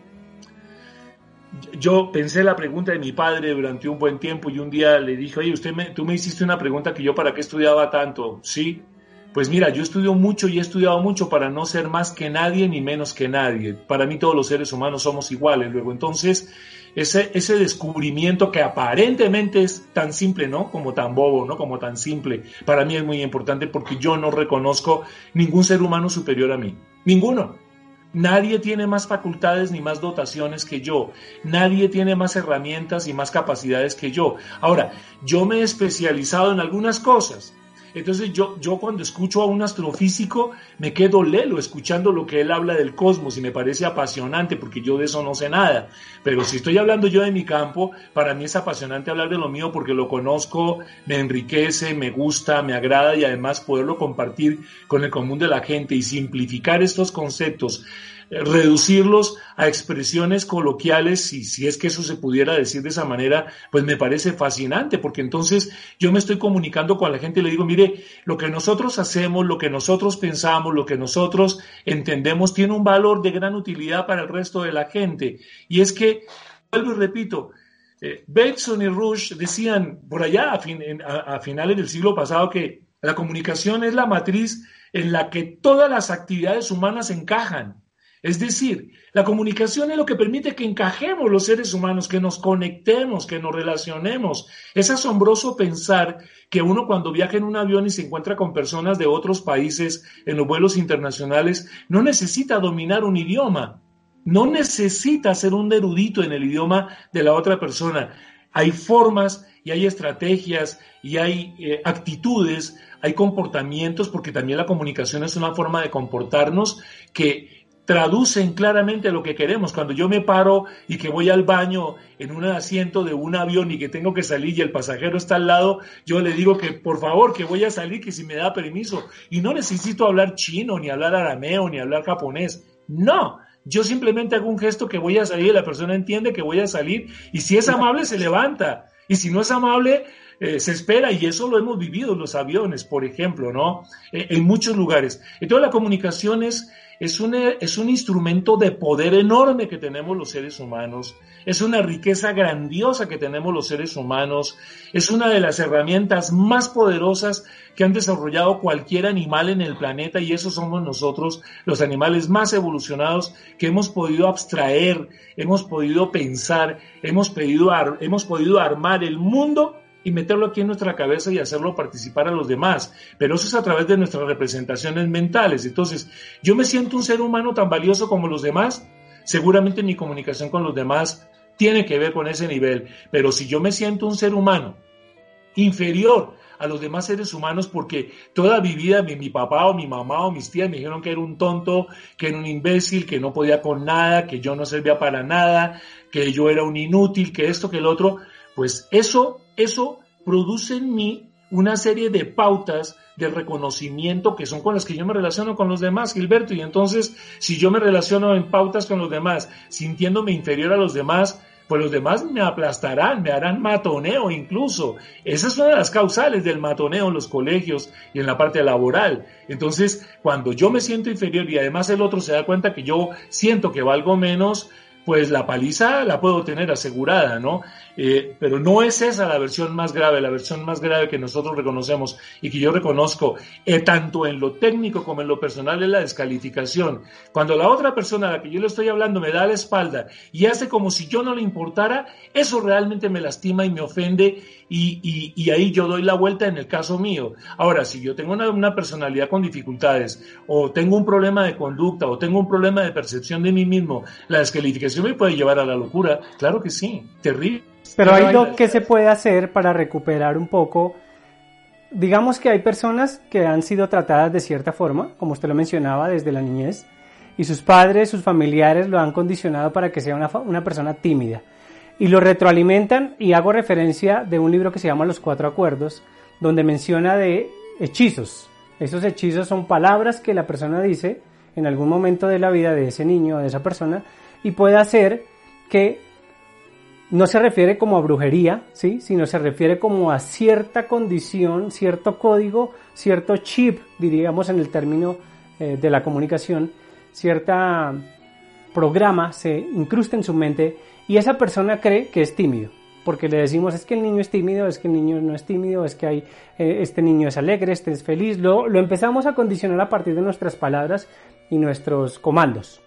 Yo pensé la pregunta de mi padre durante un buen tiempo y un día le dije, oye, usted me, tú me hiciste una pregunta que yo para qué estudiaba tanto. Sí, pues mira, yo estudio mucho y he estudiado mucho para no ser más que nadie ni menos que nadie. Para mí todos los seres humanos somos iguales. Luego, entonces, ese, ese descubrimiento que aparentemente es tan simple, ¿no? Como tan bobo, ¿no? Como tan simple, para mí es muy importante porque yo no reconozco ningún ser humano superior a mí. Ninguno. Nadie tiene más facultades ni más dotaciones que yo. Nadie tiene más herramientas y más capacidades que yo. Ahora, yo me he especializado en algunas cosas. Entonces yo, yo cuando escucho a un astrofísico me quedo lelo escuchando lo que él habla del cosmos y me parece apasionante porque yo de eso no sé nada. Pero si estoy hablando yo de mi campo, para mí es apasionante hablar de lo mío porque lo conozco, me enriquece, me gusta, me agrada y además poderlo compartir con el común de la gente y simplificar estos conceptos reducirlos a expresiones coloquiales, y si es que eso se pudiera decir de esa manera, pues me parece fascinante, porque entonces yo me estoy comunicando con la gente y le digo, mire, lo que nosotros hacemos, lo que nosotros pensamos, lo que nosotros entendemos, tiene un valor de gran utilidad para el resto de la gente. Y es que, vuelvo y repito, eh, y Rush decían por allá a, a finales del siglo pasado que la comunicación es la matriz en la que todas las actividades humanas encajan Es decir, la comunicación es lo que permite que encajemos los seres humanos, que nos conectemos, que nos relacionemos. Es asombroso pensar que uno cuando viaja en un avión y se encuentra con personas de otros países en los vuelos internacionales, no necesita dominar un idioma, no necesita ser un erudito en el idioma de la otra persona. Hay formas y hay estrategias y hay eh, actitudes, hay comportamientos, porque también la comunicación es una forma de comportarnos que traducen claramente lo que queremos. Cuando yo me paro y que voy al baño en un asiento de un avión y que tengo que salir y el pasajero está al lado, yo le digo que por favor que voy a salir, que si me da permiso. Y no necesito hablar chino, ni hablar arameo, ni hablar japonés. No, yo simplemente hago un gesto que voy a salir y la persona entiende que voy a salir y si es amable se levanta. Y si no es amable, eh, se espera, y eso lo hemos vivido en los aviones, por ejemplo, ¿no? Eh, en muchos lugares. Entonces la comunicación es es un, es un instrumento de poder enorme que tenemos los seres humanos, es una riqueza grandiosa que tenemos los seres humanos, es una de las herramientas más poderosas que han desarrollado cualquier animal en el planeta y eso somos nosotros, los animales más evolucionados que hemos podido abstraer, hemos podido pensar, hemos podido, hemos podido armar el mundo y meterlo aquí en nuestra cabeza y hacerlo participar a los demás. Pero eso es a través de nuestras representaciones mentales. Entonces, yo me siento un ser humano tan valioso como los demás. Seguramente mi comunicación con los demás tiene que ver con ese nivel. Pero si yo me siento un ser humano inferior a los demás seres humanos porque toda mi vida mi, papá o mi mamá o mis tías me dijeron que era un tonto, que era un imbécil, que no podía con nada, que yo no servía para nada, que yo era un inútil, que esto, que el otro, pues eso eso produce en mí una serie de pautas de reconocimiento que son con las que yo me relaciono con los demás, Gilberto. Y entonces, si yo me relaciono en pautas con los demás, sintiéndome inferior a los demás, pues los demás me aplastarán, me harán matoneo incluso. Esas son las causales del matoneo en los colegios y en la parte laboral. Entonces, cuando yo me siento inferior y además el otro se da cuenta que yo siento que valgo menos, pues la paliza la puedo tener asegurada, ¿no? Eh, pero no es esa la versión más grave, la versión más grave que nosotros reconocemos y que yo reconozco eh, tanto en lo técnico como en lo personal es la descalificación. Cuando la otra persona a la que yo le estoy hablando me da la espalda y hace como si yo no le importara, eso realmente me lastima y me ofende y, y, ahí yo doy la vuelta en el caso mío. Ahora, si yo tengo una, una personalidad con dificultades o tengo un problema de conducta o tengo un problema de percepción de mí mismo, la descalificación me puede llevar a la locura. Claro que sí, terrible. Pero hay lo que se puede hacer para recuperar un poco. Digamos que hay personas que han sido tratadas de cierta forma, como usted lo mencionaba, desde la niñez, y sus padres, sus familiares lo han condicionado para que sea una, una persona tímida. Y lo retroalimentan, y hago referencia de un libro que se llama Los Cuatro Acuerdos, donde menciona de hechizos. Esos hechizos son palabras que la persona dice en algún momento de la vida de ese niño o de esa persona y puede hacer que no se refiere como a brujería, ¿sí? sino se refiere como a cierta condición, cierto código, cierto chip, diríamos en el término eh, de la comunicación, cierta programa se incrusta en su mente y esa persona cree que es tímido. Porque le decimos es que el niño es tímido, es que el niño no es tímido, es que hay, eh, este niño es alegre, este es feliz. Lo, lo empezamos a condicionar a partir de nuestras palabras y nuestros comandos.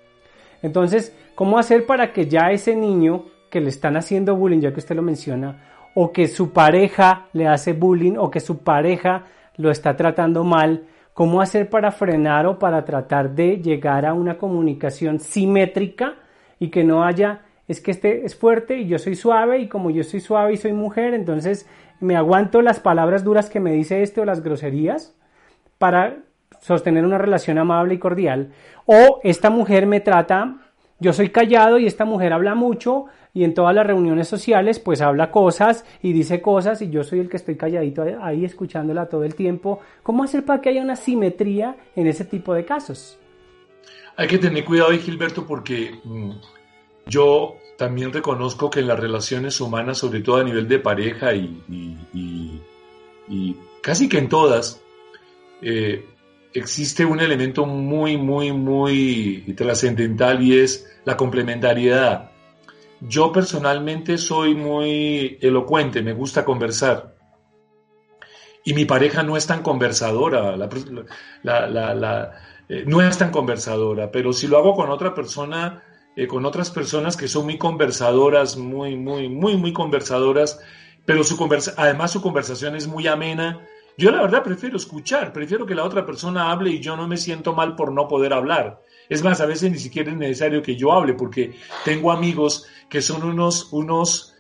Entonces, ¿cómo hacer para que ya ese niño que le están haciendo bullying, ya que usted lo menciona, o que su pareja le hace bullying, o que su pareja lo está tratando mal, ¿cómo hacer para frenar o para tratar de llegar a una comunicación simétrica y que no haya, es que este es fuerte y yo soy suave y como yo soy suave y soy mujer, entonces me aguanto las palabras duras que me dice este o las groserías para sostener una relación amable y cordial, o esta mujer me trata yo soy callado y esta mujer habla mucho y en todas las reuniones sociales pues habla cosas y dice cosas y yo soy el que estoy calladito ahí escuchándola todo el tiempo. ¿Cómo hacer para que haya una simetría en ese tipo de casos? Hay que tener cuidado Gilberto, porque mm, yo también reconozco que en las relaciones humanas, sobre todo a nivel de pareja y, casi que en todas, eh, existe un elemento muy, muy, muy trascendental y es la complementariedad. Yo personalmente soy muy elocuente, me gusta conversar. Y mi pareja no es tan conversadora. eh, no es tan conversadora, pero si lo hago con otra persona, eh, con otras personas que son muy conversadoras, muy, muy, muy, muy conversadoras, pero su conversa además su conversación es muy amena, yo la verdad prefiero escuchar, prefiero que la otra persona hable y yo no me siento mal por no poder hablar. Es más, a veces ni siquiera es necesario que yo hable porque tengo amigos que son unos, unos,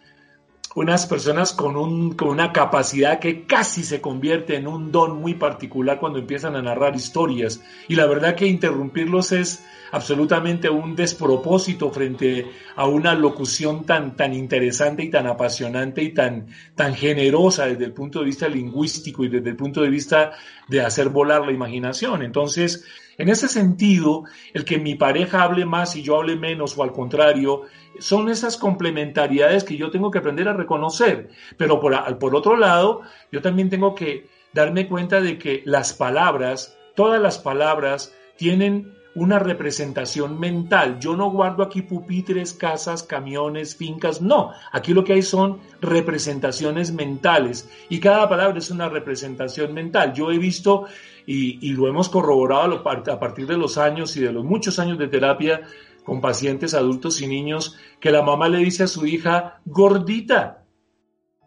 unas personas con, un, con una capacidad que casi se convierte en un don muy particular cuando empiezan a narrar historias. Y la verdad que interrumpirlos es absolutamente un despropósito frente a una locución tan, tan interesante y tan apasionante y tan, tan generosa desde el punto de vista lingüístico y desde el punto de vista de hacer volar la imaginación. Entonces, en ese sentido, el que mi pareja hable más y yo hable menos o al contrario, son esas complementariedades que yo tengo que aprender a reconocer. Pero por, por otro lado, yo también tengo que darme cuenta de que las palabras, todas las palabras, tienen una representación mental. Yo no guardo aquí pupitres, casas, camiones, fincas, no. Aquí lo que hay son representaciones mentales y cada palabra es una representación mental. Yo he visto y, lo hemos corroborado a partir de los años y de los muchos años de terapia con pacientes adultos y niños, que la mamá le dice a su hija gordita,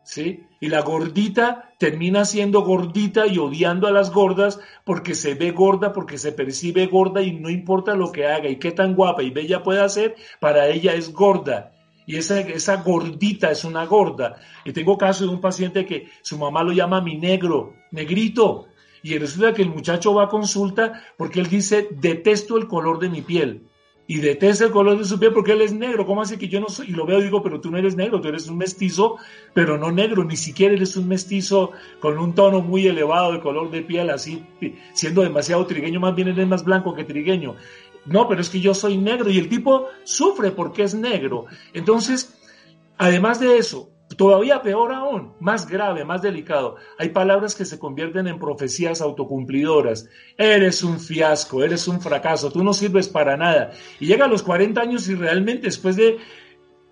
¿sí? Y la gordita termina siendo gordita y odiando a las gordas porque se ve gorda, porque se percibe gorda y no importa lo que haga y qué tan guapa y bella pueda ser, para ella es gorda. Y esa, esa gordita es una gorda. Y tengo caso de un paciente que su mamá lo llama mi negro, negrito, y resulta que el muchacho va a consulta porque él dice, detesto el color de mi piel. Y detesta el color de su piel porque él es negro. ¿Cómo hace que yo no soy? Y lo veo y digo, pero tú no eres negro, tú eres un mestizo, pero no negro, ni siquiera eres un mestizo con un tono muy elevado de color de piel, así, siendo demasiado trigueño, más bien eres más blanco que trigueño. No, pero es que yo soy negro y el tipo sufre porque es negro. Entonces, además de eso, Todavía peor aún, más grave, más delicado, hay palabras que se convierten en profecías autocumplidoras. Eres un fiasco, eres un fracaso, tú no sirves para nada. Y llega a los 40 años y realmente después de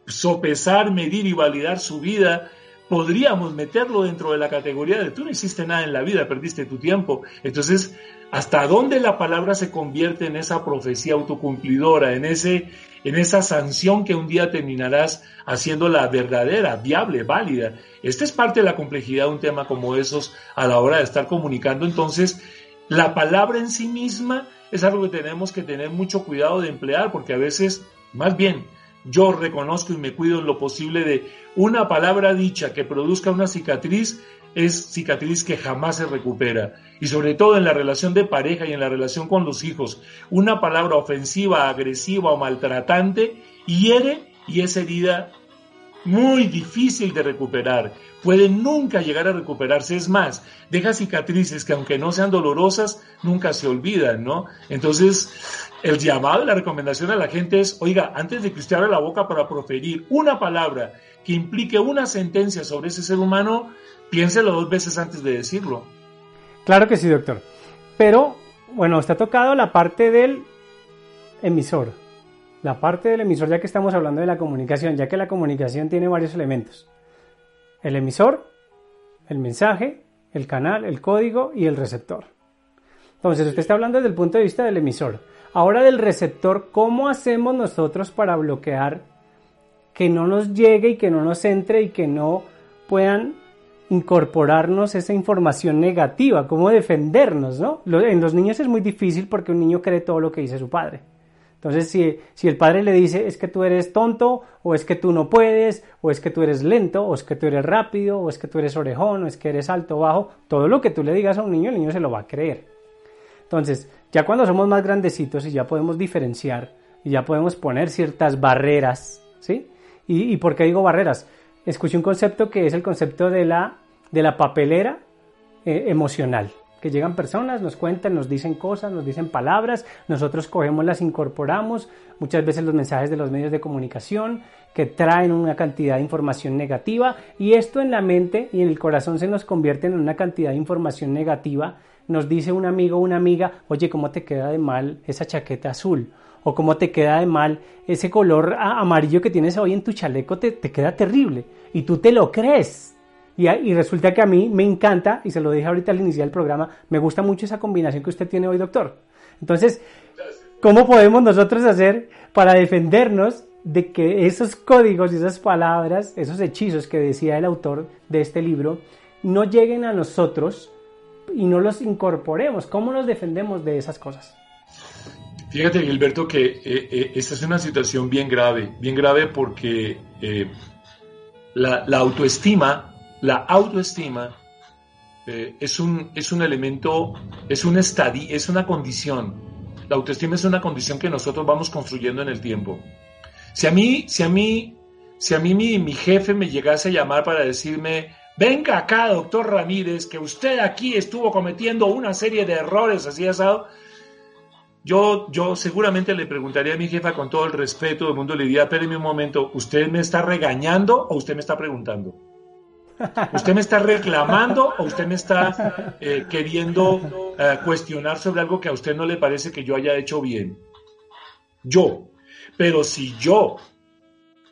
sopesar, medir y validar su vida, podríamos meterlo dentro de la categoría de tú no hiciste nada en la vida, perdiste tu tiempo. Entonces, ¿hasta dónde la palabra se convierte en esa profecía autocumplidora, en ese en esa sanción que un día terminarás haciendo la verdadera, viable, válida. Esta es parte de la complejidad de un tema como esos a la hora de estar comunicando. Entonces, la palabra en sí misma es algo que tenemos que tener mucho cuidado de emplear porque a veces, más bien, yo reconozco y me cuido en lo posible de una palabra dicha que produzca una cicatriz es cicatriz que jamás se recupera. Y sobre todo en la relación de pareja y en la relación con los hijos. Una palabra ofensiva, agresiva o maltratante hiere y es herida muy difícil de recuperar. Puede nunca llegar a recuperarse. Es más, deja cicatrices que aunque no sean dolorosas, nunca se olvidan, ¿no? Entonces, el llamado la recomendación a la gente es, oiga, antes de que usted abra la boca para proferir una palabra que implique una sentencia sobre ese ser humano, piénselo dos veces antes de decirlo. Claro que sí, doctor. Pero, bueno, ha tocado la parte del emisor. La parte del emisor, ya que estamos hablando de la comunicación, ya que la comunicación tiene varios elementos. El emisor, el mensaje, el canal, el código y el receptor. Entonces, usted está hablando desde el punto de vista del emisor. Ahora del receptor, ¿cómo hacemos nosotros para bloquear que no nos llegue y que no nos entre y que no puedan incorporarnos esa información negativa, cómo defendernos, ¿no? En los niños es muy difícil porque un niño cree todo lo que dice su padre. Entonces, si, si, el padre le dice es que tú eres tonto, o es que tú no puedes, o es que tú eres lento, o es que tú eres rápido, o es que tú eres orejón, o es que eres alto o bajo, todo lo que tú le digas a un niño, el niño se lo va a creer. Entonces, ya cuando somos más grandecitos y ya podemos diferenciar, y ya podemos poner ciertas barreras, ¿sí? ¿Y, y por qué digo barreras? Escuché un concepto que es el concepto de la de la papelera eh, emocional, que llegan personas, nos cuentan, nos dicen cosas, nos dicen palabras, nosotros cogemos, las incorporamos, muchas veces los mensajes de los medios de comunicación que traen una cantidad de información negativa y esto en la mente y en el corazón se nos convierte en una cantidad de información negativa. Nos dice un amigo o una amiga, oye, ¿cómo te queda de mal esa chaqueta azul? O cómo te queda de mal ese color amarillo que tienes hoy en tu chaleco, te, te queda terrible. Y tú te lo crees Y, y, resulta que a mí me encanta, y se lo dije ahorita al iniciar el programa, me gusta mucho esa combinación que usted tiene hoy, doctor. Entonces, ¿cómo podemos nosotros hacer para defendernos de que esos códigos y esas palabras, esos hechizos que decía el autor de este libro, no lleguen a nosotros y no los incorporemos? ¿Cómo nos defendemos de esas cosas? Fíjate, Gilberto, que eh, eh, esta es una situación bien grave, bien grave porque eh, la, autoestima, la autoestima es, un, es un elemento, es un estadio, es una condición. La autoestima es una condición que nosotros vamos construyendo en el tiempo. Si a mí, si a mí, si a mí mi, mi jefe me llegase a llamar para decirme, venga acá, doctor Ramírez, que usted aquí estuvo cometiendo una serie de errores así asado, yo, yo seguramente le preguntaría a mi jefa con todo el respeto del mundo, le diría, espéreme un momento, ¿usted me está regañando o usted me está preguntando? ¿Usted me está reclamando o usted me está eh, queriendo eh, cuestionar sobre algo que a usted no le parece que yo haya hecho bien? Yo. Pero si yo,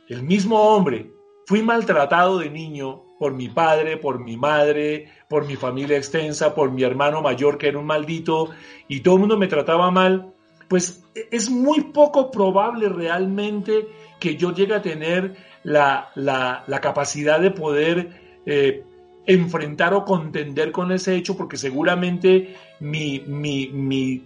el mismo hombre, fui maltratado de niño por mi padre, por mi madre, por mi familia extensa, por mi hermano mayor que era un maldito y todo el mundo me trataba mal, pues es muy poco probable realmente que yo llegue a tener la, capacidad de poder eh, enfrentar o contender con ese hecho, porque seguramente mi, mi, mi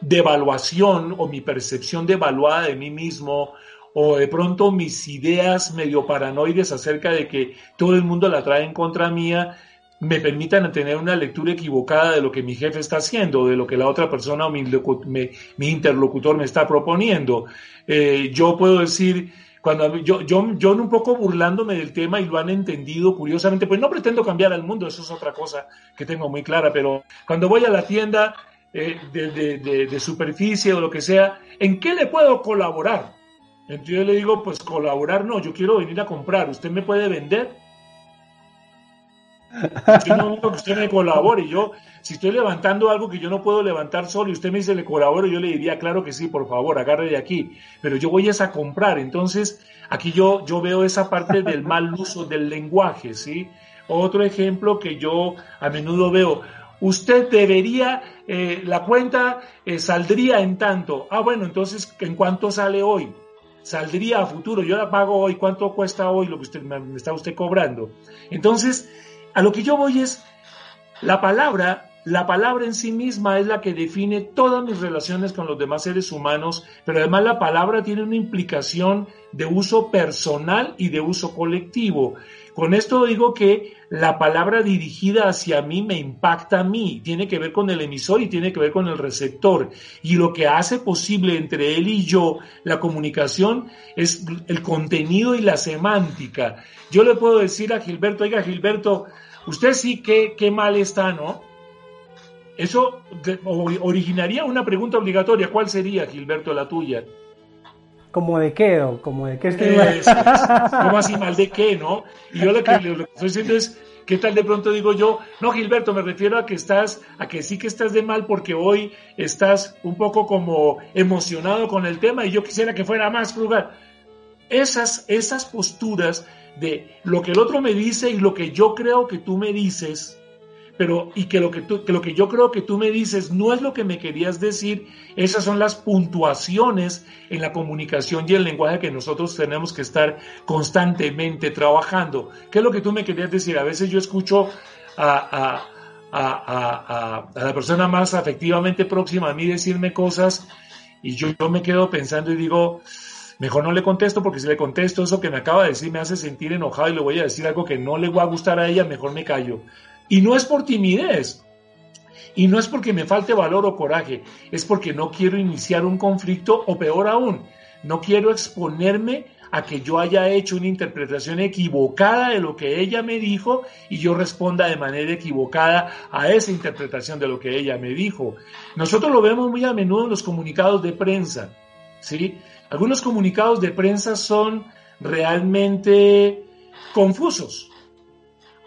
devaluación o mi percepción devaluada de mí mismo o de pronto mis ideas medio paranoides acerca de que todo el mundo la trae en contra mía, me permitan tener una lectura equivocada de lo que mi jefe está haciendo, de lo que la otra persona o mi, interlocutor me está proponiendo. Eh, yo puedo decir, cuando yo, yo, yo un poco burlándome del tema y lo han entendido curiosamente, pues no pretendo cambiar al mundo, eso es otra cosa que tengo muy clara, pero cuando voy a la tienda eh, de, de superficie o lo que sea, ¿en qué le puedo colaborar? Entonces yo le digo, pues colaborar no, yo quiero venir a comprar, ¿usted me puede vender? Yo no que usted me colabore. Yo, si estoy levantando algo que yo no puedo levantar solo y usted me dice le colaboro, yo le diría, claro que sí, por favor, agarre de aquí. Pero yo voy a comprar. Entonces, aquí yo, yo veo esa parte del mal uso del lenguaje, ¿sí? Otro ejemplo que yo a menudo veo, usted debería, eh, la cuenta eh, saldría en tanto. Ah, bueno, entonces, ¿en cuánto sale hoy? saldría a futuro, yo la pago hoy, ¿cuánto cuesta hoy lo que usted me está usted cobrando? Entonces, a lo que yo voy es, la palabra, la palabra en sí misma es la que define todas mis relaciones con los demás seres humanos, pero además la palabra tiene una implicación de uso personal y de uso colectivo. Con esto digo que la palabra dirigida hacia mí me impacta a mí, tiene que ver con el emisor y tiene que ver con el receptor. Y lo que hace posible entre él y yo la comunicación es el contenido y la semántica. Yo le puedo decir a Gilberto, oiga Gilberto, usted sí que qué mal está, ¿no? Eso originaría una pregunta obligatoria. ¿Cuál sería, Gilberto, la tuya? como de qué, o como de qué estoy ¿Cómo así mal de qué, no? Y yo lo que, estoy diciendo es, ¿qué tal de pronto digo yo? No, Gilberto, me refiero a que estás, a que sí que estás de mal porque hoy estás un poco como emocionado con el tema y yo quisiera que fuera más frugal. Esas, esas posturas de lo que el otro me dice y lo que yo creo que tú me dices, pero y que lo que, tú, que lo que yo creo que tú me dices no es lo que me querías decir, esas son las puntuaciones en la comunicación y el lenguaje que nosotros tenemos que estar constantemente trabajando. ¿Qué es lo que tú me querías decir? A veces yo escucho a, a, a la persona más afectivamente próxima a mí decirme cosas y yo, yo me quedo pensando y digo, mejor no le contesto porque si le contesto eso que me acaba de decir me hace sentir enojado y le voy a decir algo que no le va a gustar a ella, mejor me callo. Y no es por timidez. Y no es porque me falte valor o coraje, es porque no quiero iniciar un conflicto o peor aún, no quiero exponerme a que yo haya hecho una interpretación equivocada de lo que ella me dijo y yo responda de manera equivocada a esa interpretación de lo que ella me dijo. Nosotros lo vemos muy a menudo en los comunicados de prensa, ¿sí? Algunos comunicados de prensa son realmente confusos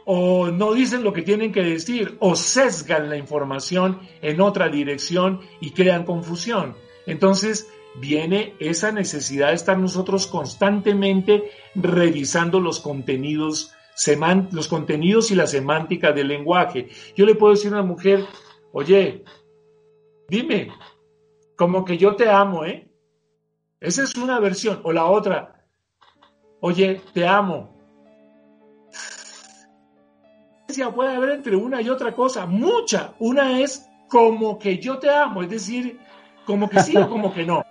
o no dicen lo que tienen que decir, o sesgan la información en otra dirección y crean confusión. Entonces viene esa necesidad de estar nosotros constantemente revisando los contenidos los contenidos y la semántica del lenguaje. Yo le puedo decir a una mujer, oye, dime, como que yo te amo, ¿eh? Esa es una versión. O la otra, oye, te amo. Puede haber entre una y otra cosa, mucha. Una es como que yo te amo, es decir, como que sí o como que no.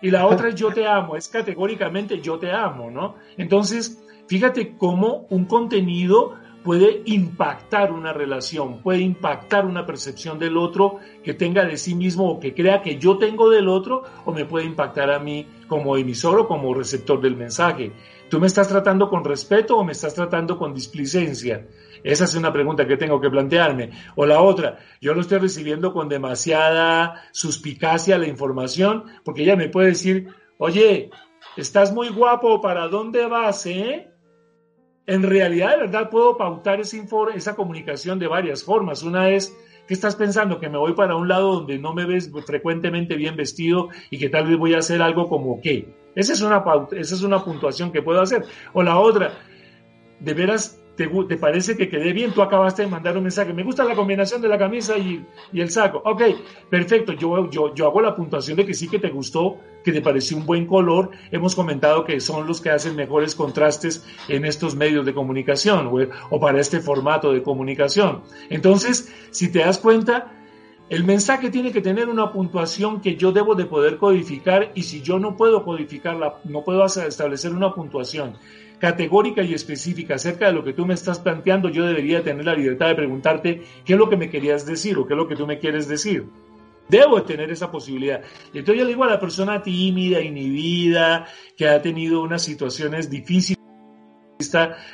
Y la otra es yo te amo, es categóricamente yo te amo, ¿no? Entonces, fíjate cómo un contenido puede impactar una relación, puede impactar una percepción del otro que tenga de sí mismo o que crea que yo tengo del otro o me puede impactar a mí como emisor o como receptor del mensaje. ¿Tú me estás tratando con respeto o me estás tratando con displicencia? Esa es una pregunta que tengo que plantearme. O la otra, yo lo estoy recibiendo con demasiada suspicacia la información, porque ella me puede decir, oye, estás muy guapo, ¿para dónde vas, eh? En realidad, de verdad, puedo pautar esa, esa comunicación de varias formas. Una es, ¿qué estás pensando? Que me voy para un lado donde no me ves frecuentemente bien vestido y que tal vez voy a hacer algo como qué. Esa es una, esa es una puntuación que puedo hacer. O la otra, de veras ¿Te, parece que quedé bien? Tú acabaste de mandar un mensaje. Me gusta la combinación de la camisa y, el saco. Ok, perfecto. Yo, yo, yo hago la puntuación de que sí que te gustó, que te pareció un buen color. Hemos comentado que son los que hacen mejores contrastes en estos medios de comunicación o, o para este formato de comunicación. Entonces, si te das cuenta, el mensaje tiene que tener una puntuación que yo debo de poder codificar y si yo no puedo codificarla, no puedo establecer una puntuación categórica y específica acerca de lo que tú me estás planteando, yo debería tener la libertad de preguntarte qué es lo que me querías decir o qué es lo que tú me quieres decir. Debo tener esa posibilidad. Entonces yo le digo a la persona tímida, inhibida, que ha tenido unas situaciones difíciles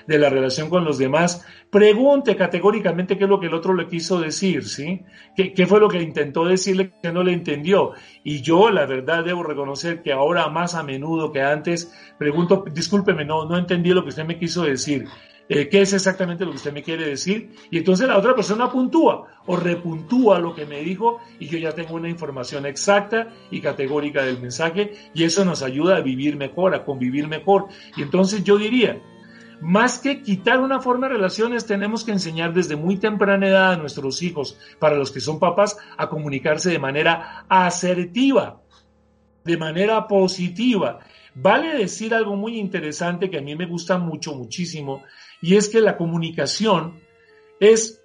de la relación con los demás, pregunte categóricamente qué es lo que el otro le quiso decir, ¿sí? ¿Qué, qué fue lo que intentó decirle que no le entendió? Y yo, la verdad, debo reconocer que ahora más a menudo que antes, pregunto, discúlpeme, no, no entendí lo que usted me quiso decir. Eh, qué es exactamente lo que usted me quiere decir y entonces la otra persona puntúa o repuntúa lo que me dijo y yo ya tengo una información exacta y categórica del mensaje y eso nos ayuda a vivir mejor, a convivir mejor. Y entonces yo diría, más que quitar una forma de relaciones, tenemos que enseñar desde muy temprana edad a nuestros hijos, para los que son papás, a comunicarse de manera asertiva, de manera positiva. Vale decir algo muy interesante que a mí me gusta mucho, muchísimo, y es que la comunicación es,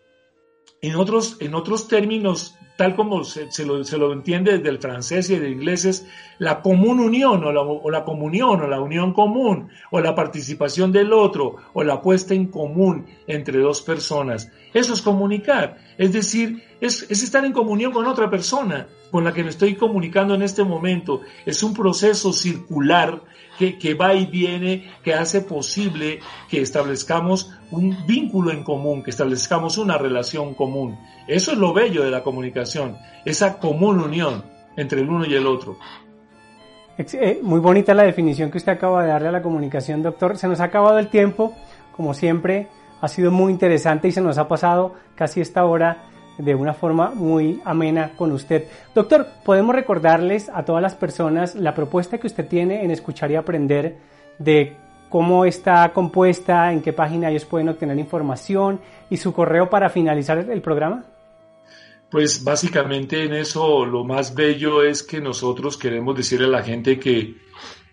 en otros, en otros términos tal como se, lo, entiende desde el francés y del inglés, es la común unión o la, o la, comunión o la unión común o la participación del otro o la puesta en común entre dos personas. Eso es comunicar, es decir, es, es estar en comunión con otra persona con la que me estoy comunicando en este momento. Es un proceso circular que, va y viene, que hace posible que establezcamos un vínculo en común, que establezcamos una relación común. Eso es lo bello de la comunicación, esa común unión entre el uno y el otro. Eh, muy bonita la definición que usted acaba de darle a la comunicación, doctor. Se nos ha acabado el tiempo, como siempre, ha sido muy interesante y se nos ha pasado casi esta hora de una forma muy amena con usted. Doctor, podemos recordarles a todas las personas la propuesta que usted tiene en escuchar y aprender de cómo está compuesta, en qué página ellos pueden obtener información y su correo para finalizar el programa. Pues básicamente en eso lo más bello es que nosotros queremos decirle a la gente que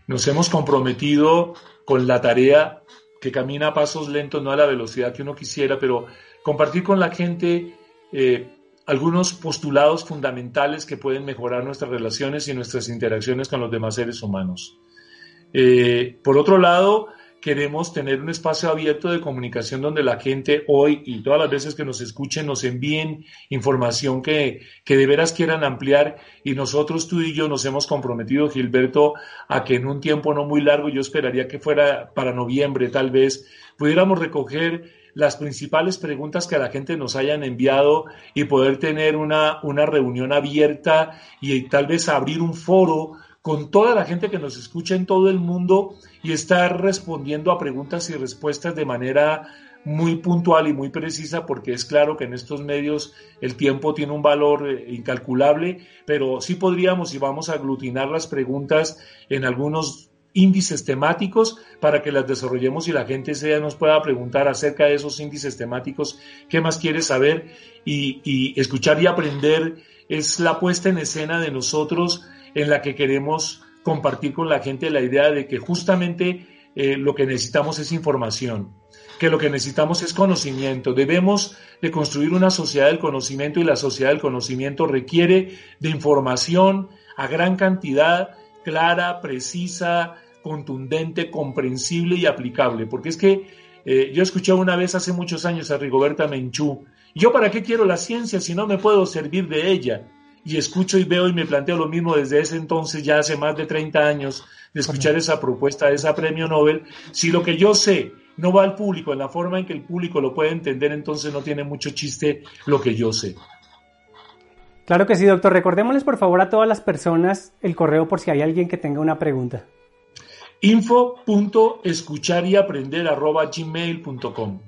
nos hemos comprometido con la tarea que camina a pasos lentos, no a la velocidad que uno quisiera, pero compartir con la gente eh, algunos postulados fundamentales que pueden mejorar nuestras relaciones y nuestras interacciones con los demás seres humanos. Eh, por otro lado, queremos tener un espacio abierto de comunicación donde la gente hoy y todas las veces que nos escuchen nos envíen información que, que de veras quieran ampliar. Y nosotros, tú y yo, nos hemos comprometido, Gilberto, a que en un tiempo no muy largo, yo esperaría que fuera para noviembre tal vez, pudiéramos recoger las principales preguntas que la gente nos hayan enviado y poder tener una, una reunión abierta y tal vez abrir un foro con toda la gente que nos escucha en todo el mundo y estar respondiendo a preguntas y respuestas de manera muy puntual y muy precisa porque es claro que en estos medios el tiempo tiene un valor eh, incalculable, pero sí podríamos y vamos a aglutinar las preguntas en algunos índices temáticos para que las desarrollemos y la gente sea, nos pueda preguntar acerca de esos índices temáticos, qué más quiere saber y, y escuchar y aprender. Es la puesta en escena de nosotros en la que queremos compartir con la gente la idea de que justamente eh, lo que necesitamos es información, que lo que necesitamos es conocimiento. Debemos de construir una sociedad del conocimiento y la sociedad del conocimiento requiere de información a gran cantidad, clara, precisa, contundente, comprensible y aplicable. Porque es que eh, yo escuché una vez hace muchos años a Rigoberta Menchú, ¿yo para qué quiero la ciencia si no me puedo servir de ella? Y escucho y veo y me planteo lo mismo desde ese entonces, ya hace más de 30 años, de escuchar esa propuesta de esa premio Nobel. Si lo que yo sé no va al público en la forma en que el público lo puede entender, entonces no tiene mucho chiste lo que yo sé. Claro que sí, doctor. Recordémosles por favor a todas las personas el correo por si hay alguien que tenga una pregunta. info.escucharaprender.gmail.com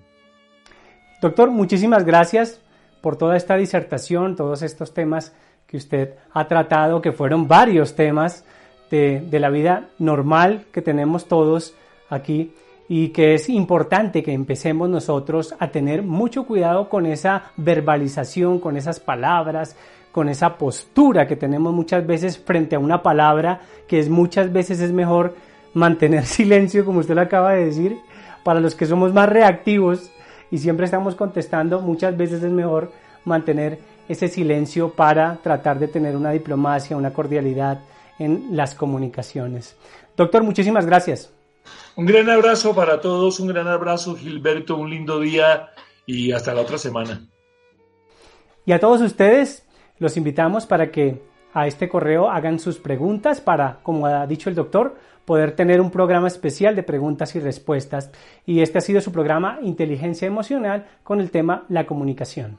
Doctor, muchísimas gracias por toda esta disertación, todos estos temas que usted ha tratado, que fueron varios temas de, la vida normal que tenemos todos aquí y que es importante que empecemos nosotros a tener mucho cuidado con esa verbalización, con esas palabras, con esa postura que tenemos muchas veces frente a una palabra que es muchas veces es mejor mantener silencio, como usted lo acaba de decir, para los que somos más reactivos y siempre estamos contestando, muchas veces es mejor mantener ese silencio para tratar de tener una diplomacia, una cordialidad en las comunicaciones. Doctor, muchísimas gracias. Un gran abrazo para todos, un gran abrazo Gilberto, un lindo día y hasta la otra semana. Y a todos ustedes los invitamos para que a este correo hagan sus preguntas para, como ha dicho el doctor, poder tener un programa especial de preguntas y respuestas. Y este ha sido su programa Inteligencia Emocional con el tema la comunicación.